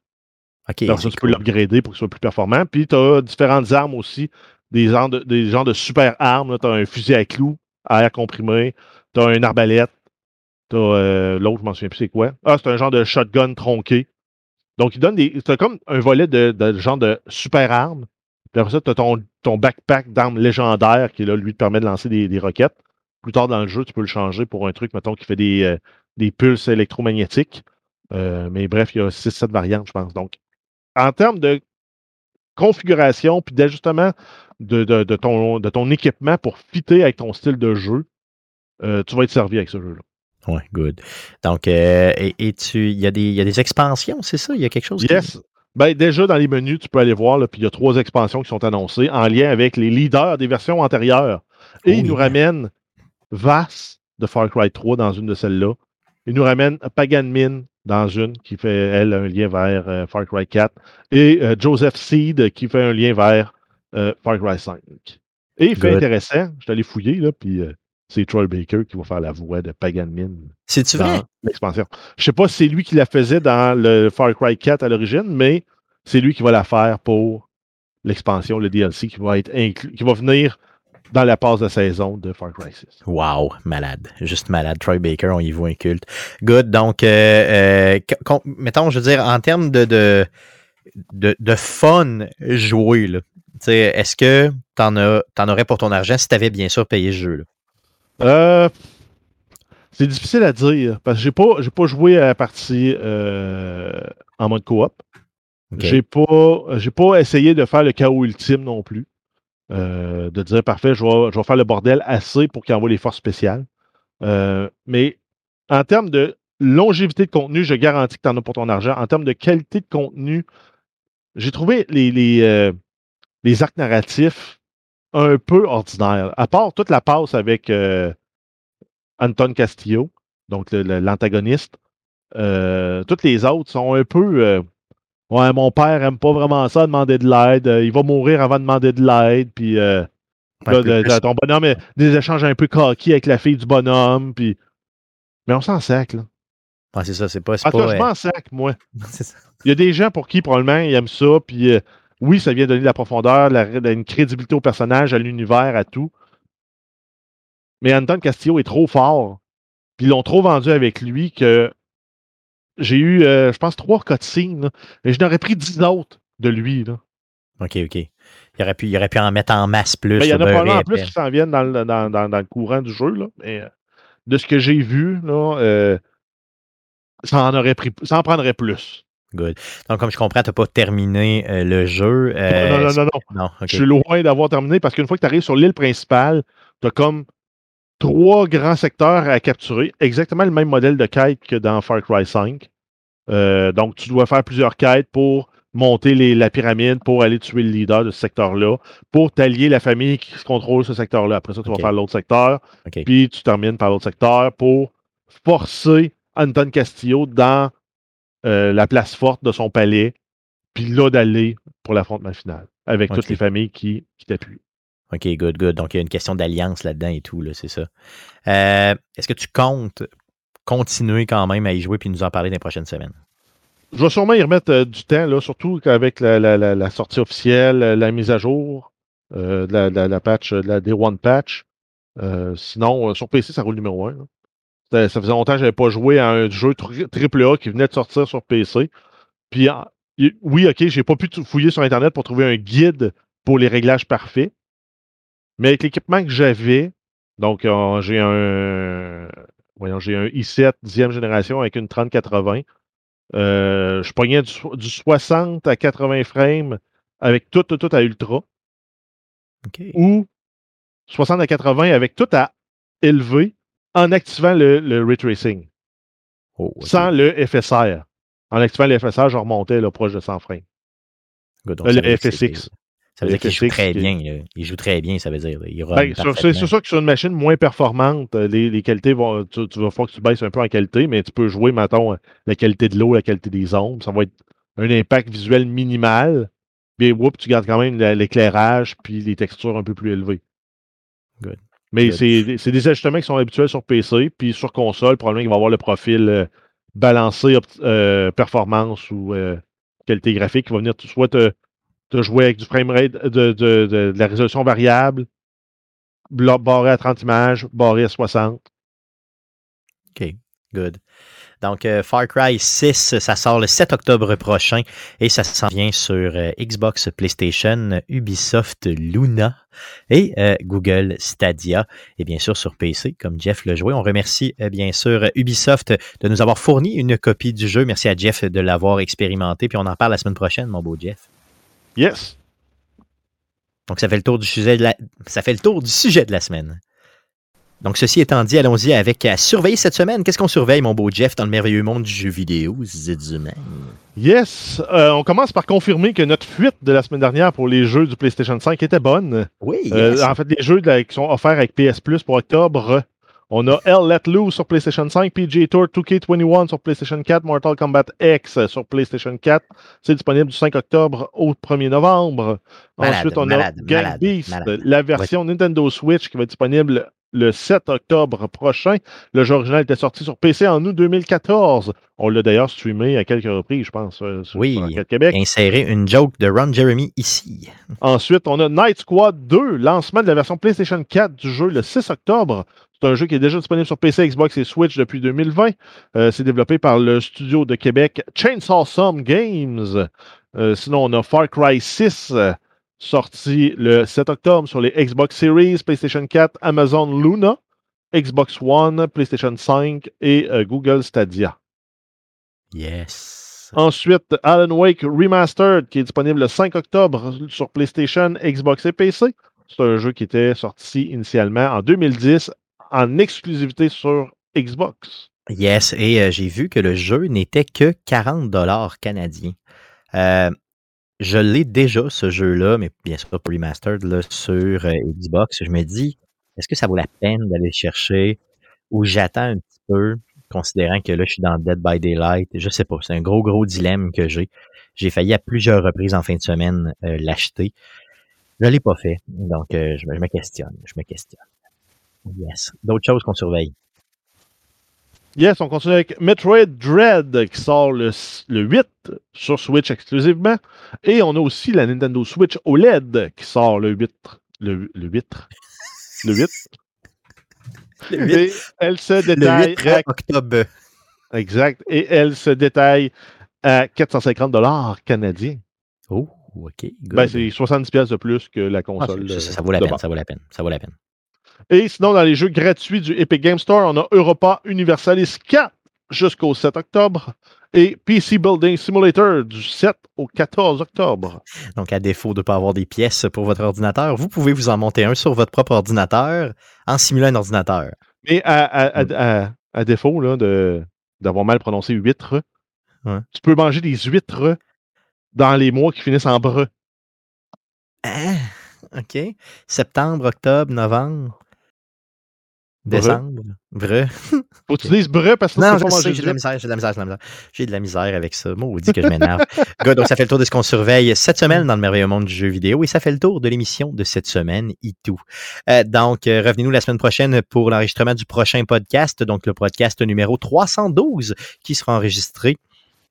Ok, Alors, ça, tu peux l'upgrader pour qu'il soit plus performant. Puis tu as différentes armes aussi, des genres de, des genres de super armes. Tu as un fusil à clous, à air comprimé, tu as une arbalète, tu as l'autre, je m'en souviens plus c'est quoi. Ah, c'est un genre de shotgun tronqué. Donc, il donne des. C'est comme un volet de, de genre de super armes. Puis après ça, tu as ton, ton backpack d'armes légendaires qui, là, lui, te permet de lancer des, des roquettes. Plus tard dans le jeu, tu peux le changer pour un truc, mettons, qui fait des, euh, des pulses électromagnétiques. Euh, mais bref, il y a 6-7 variantes, je pense. Donc, en termes de configuration puis d'ajustement de, de- de ton, de ton équipement pour fitter avec ton style de jeu, euh, tu vas être servi avec ce jeu-là. Ouais, good. Donc, euh, et, et tu, il y, a des- il y a des expansions, c'est ça? Il y a quelque chose qui- Yes. Ben, déjà, dans les menus, tu peux aller voir, là, puis il y a trois expansions qui sont annoncées en lien avec les leaders des versions antérieures. Et Oh, il nous yeah. ramène Vass de Far Cry 3 dans une de celles-là. Il nous ramène Pagan Min dans une qui fait, elle, un lien vers euh, Far Cry 4. Et euh, Joseph Seed qui fait un lien vers euh, Far Cry 5. Et fait Good. intéressant, je suis allé fouiller, là, puis c'est Troy Baker qui va faire la voix de Pagan Min C'est-tu vrai? dans l'expansion. Je sais pas si c'est lui qui la faisait dans le Far Cry 4 à l'origine, mais c'est lui qui va la faire pour l'expansion, le DLC qui va être inclus, qui va venir dans la passe de saison de Far Cry 6. Wow, malade. Juste malade. Troy Baker, on y voit un culte. Good. Donc, euh, euh, mettons, je veux dire, en termes de, de, de, de fun joué, là, tu sais, est-ce que t'en, as, t'en aurais pour ton argent si t'avais bien sûr payé ce jeu-là? Euh, c'est difficile à dire parce que j'ai pas, j'ai pas joué à la partie euh, en mode coop. Ok. J'ai pas, j'ai pas essayé de faire le chaos ultime non plus. Euh, de dire parfait, je vais, je vais faire le bordel assez pour qu'il envoie les forces spéciales. Mais en termes de longévité de contenu, je garantis que tu en as pour ton argent. En termes de qualité de contenu, j'ai trouvé les, les, les arcs narratifs un peu ordinaires. À part toute la passe avec euh, Anton Castillo, donc l'antagoniste, euh, toutes les autres sont un peu. euh, ouais, mon père aime pas vraiment ça, demander de l'aide. il va mourir avant de demander de l'aide. Puis là, de- de- ton bonhomme, des échanges un peu coquilles avec la fille du bonhomme. Puis... Mais on s'en sac, là. Ouais, c'est ça, c'est pas. cas, pas, je m'en sac, moi. Il y a des gens pour qui, probablement, ils aiment ça. Puis euh, oui, ça vient donner de la profondeur, la- de- une crédibilité au personnage, à l'univers, à tout. Mais Anton Castillo est trop fort. Puis ils l'ont trop vendu avec lui que j'ai eu, euh, je pense, trois cutscenes. Et je n'aurais pris dix autres de lui. Là. OK, OK. Il aurait, pu, il aurait pu en mettre en masse plus. Ben, il y en a probablement en plus qui s'en viennent dans le, dans, dans- dans le courant du jeu. Là. Mais euh, de ce que j'ai vu, là, euh, ça en aurait pris, ça en prendrait plus. Good. Donc, comme je comprends, tu n'as pas terminé euh, le jeu. euh, non, non, non, non. non. Je suis loin d'avoir terminé parce qu'une fois que tu arrives sur l'île principale, tu as comme trois grands secteurs à capturer. Exactement le même modèle de quête que dans Far Cry 5. Euh, donc, tu dois faire plusieurs quêtes pour monter les- la pyramide, pour aller tuer le leader de ce secteur-là, pour t'allier la famille qui contrôle ce secteur-là. Après ça, tu vas faire l'autre secteur, puis tu termines par l'autre secteur pour forcer Anton Castillo dans euh, la place forte de son palais, puis là d'aller pour l'affrontement final, avec toutes les familles qui, qui t'appuient. OK, good, good. Donc, il y a une question d'alliance là-dedans et tout, là, c'est ça. Euh, Est-ce que tu comptes continuer quand même à y jouer puis nous en parler dans les prochaines semaines? Je vais sûrement y remettre euh, du temps, là, surtout avec la, la- la- la sortie officielle, la mise à jour euh, de la, patch, de la Day One patch. Sinon, sur PC, ça roule numéro 1. Ça, ça faisait longtemps que je n'avais pas joué à un jeu AAA qui venait de sortir sur PC. Puis, y- oui, OK, j'ai pas pu fouiller sur Internet pour trouver un guide pour les réglages parfaits. Mais avec l'équipement que j'avais, donc euh, j'ai un voyons, j'ai un i7 10e génération avec une 3080. Euh, je pognais du, so- du 60 à 80 frames avec tout, tout, tout à ultra OK. ou 60 à 80 avec tout à élevé en activant le, le ray tracing, Oh, sans le FSR. En activant le FSR, je remontais là, proche de 100 frames. Euh, le c'est- FSX. Ça veut dire qu'il joue très qui bien. là. Il joue très bien, ça veut dire. Ben, c'est sûr que sur une machine moins performante, euh, les, les qualités vont. Tu, tu vas falloir que tu baisses un peu en qualité, mais tu peux jouer, mettons, euh, la qualité de l'eau, la qualité des ondes. Ça va être un impact visuel minimal. Puis, whoop, tu gardes quand même la- l'éclairage puis les textures un peu plus élevées. Good. Mais c'est des ajustements qui sont habituels sur PC, puis sur console, probablement qu'il va avoir le profil euh, balancé euh, performance ou euh, qualité graphique qui va venir soit te, te jouer avec du framerate, de, de, de- de la résolution variable, barré à 30 images, barré à 60. OK, good. Donc, euh, Far Cry 6, ça sort le 7 octobre prochain et ça s'en vient sur euh, Xbox, PlayStation, Ubisoft, Luna et euh, Google Stadia et bien sûr sur PC, comme Jeff l'a joué. On remercie bien sûr Ubisoft de nous avoir fourni une copie du jeu. Merci à Jeff de l'avoir expérimenté. Puis on en parle la semaine prochaine, mon beau Jeff. Yes! Donc, ça fait le tour du sujet de la, ça fait le tour du sujet de la semaine. Donc, ceci étant dit, allons-y avec à surveiller cette semaine. Qu'est-ce qu'on surveille, mon beau Jeff, dans le merveilleux monde du jeu vidéo, Zizuman? Yes! Euh, on commence par confirmer que notre fuite de la semaine dernière pour les jeux du PlayStation 5 était bonne. Oui, Euh, en fait, les jeux de la- qui sont offerts avec PS Plus pour octobre. On a Hell Let Loose sur PlayStation 5, PGA Tour 2K21 sur PlayStation 4, Mortal Kombat X sur PlayStation 4. C'est disponible du 5 octobre au 1er novembre. Malade, Ensuite, on malade, a malade, Beast, la version Nintendo Switch qui va être disponible le 7 octobre prochain. Le jeu original était sorti sur PC en août 2014. On l'a d'ailleurs streamé à quelques reprises, je pense, euh, sur, Oui. Québec. Insérer une joke de Ron Jeremy ici. Ensuite, on a Night Squad 2, lancement de la version PlayStation 4 du jeu le 6 octobre. C'est un jeu qui est déjà disponible sur PC, Xbox et Switch depuis 2020. Euh, c'est développé par le studio de Québec Chainsaw Some Games. Euh, sinon, on a Far Cry 6, euh, sorti le 7 octobre sur les Xbox Series, PlayStation 4, Amazon Luna, Xbox One, PlayStation 5 et euh, Google Stadia. Yes. Ensuite, Alan Wake Remastered, qui est disponible le 5 octobre sur PlayStation, Xbox et PC. C'est un jeu qui était sorti initialement en 2010 en exclusivité sur Xbox. Yes, et euh, j'ai vu que le jeu n'était que 40 dollars canadiens. Euh, je l'ai déjà, ce jeu-là, mais bien sûr pas remastered là, sur euh, Xbox. Je me dis, est-ce que ça vaut la peine d'aller le chercher? Ou j'attends un petit peu, considérant que là, je suis dans Dead by Daylight. Je sais pas, c'est un gros, gros dilemme que j'ai. J'ai failli à plusieurs reprises en fin de semaine euh, l'acheter. Je l'ai pas fait, donc euh, je, je me questionne, je me questionne. Yes. D'autres choses qu'on surveille? Yes, on continue avec Metroid Dread qui sort le, le 8 sur Switch exclusivement. Et on a aussi la Nintendo Switch OLED qui sort le 8. Le, le 8. Le 8. Le 8, Et elle se le détaille 8 à- octobre. exact. Et elle se détaille à 450 dollars canadiens. Oh, OK. Ben, c'est 70 pièces de plus que la Ah, console. ça, euh, ça- ça vaut la peine, ça vaut la peine, ça vaut la peine. Et sinon, dans les jeux gratuits du Epic Game Store, on a Europa Universalis 4 jusqu'au 7 octobre et PC Building Simulator du 7 au 14 octobre. Donc, à défaut de ne pas avoir des pièces pour votre ordinateur, vous pouvez vous en monter un sur votre propre ordinateur en simulant un ordinateur. Mais à, à- à- à- à défaut là, de, d'avoir mal prononcé huître, Ouais. tu peux manger des huîtres dans les mois qui finissent en breu. Ah, OK. Septembre, octobre, novembre. Décembre. Vrai? Faut que tu dises breu parce que Non, je sais, j'ai de la misère, j'ai de la misère, j'ai de la misère. J'ai de la misère avec ça. Maudit que je m'énerve. Donc ça fait le tour de ce qu'on surveille cette semaine dans le merveilleux monde du jeu vidéo et ça fait le tour de l'émission de cette semaine, et tout. Euh, donc, euh, revenez-nous la semaine prochaine pour l'enregistrement du prochain podcast, donc le podcast numéro 312 qui sera enregistré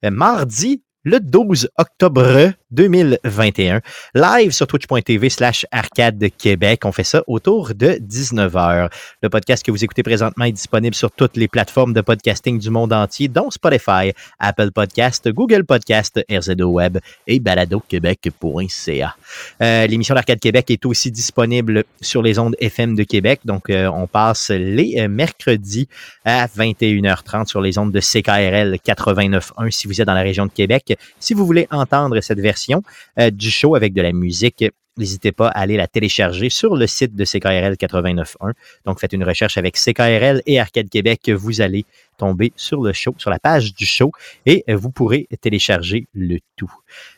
euh, mardi le 12 octobre 2021, live sur twitch.tv slash arcade Québec. On fait ça autour de 19h. Le podcast que vous écoutez présentement est disponible sur toutes les plateformes de podcasting du monde entier, dont Spotify, Apple Podcast, Google Podcast, RZO Web et baladoquebec.ca. Euh, L'émission d'Arcade Québec est aussi disponible sur les ondes FM de Québec. Donc, euh, on passe les euh, mercredis à 21h30 sur les ondes de CKRL 89.1 si vous êtes dans la région de Québec. Si vous voulez entendre cette version euh, du show avec de la musique, n'hésitez pas à aller la télécharger sur le site de CKRL 89.1. Donc, faites une recherche avec CKRL et Arcade Québec. Vous allez tomber sur le show, sur la page du show et vous pourrez télécharger le tout.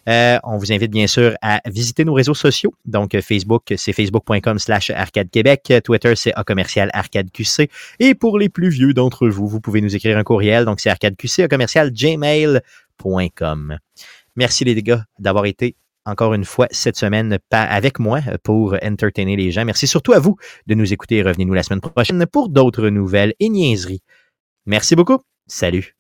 Euh, on vous invite bien sûr à visiter nos réseaux sociaux. Donc, Facebook, c'est facebook.com slash arcade Québec. Twitter, c'est A commercial arcade QC. Et pour les plus vieux d'entre vous, vous pouvez nous écrire un courriel. Donc, c'est arcadeqc A commercial gmail.com. Merci les gars d'avoir été encore une fois cette semaine avec moi pour entertainer les gens. Merci surtout à vous de nous écouter revenez-nous la semaine prochaine pour d'autres nouvelles et niaiseries. Merci beaucoup. Salut.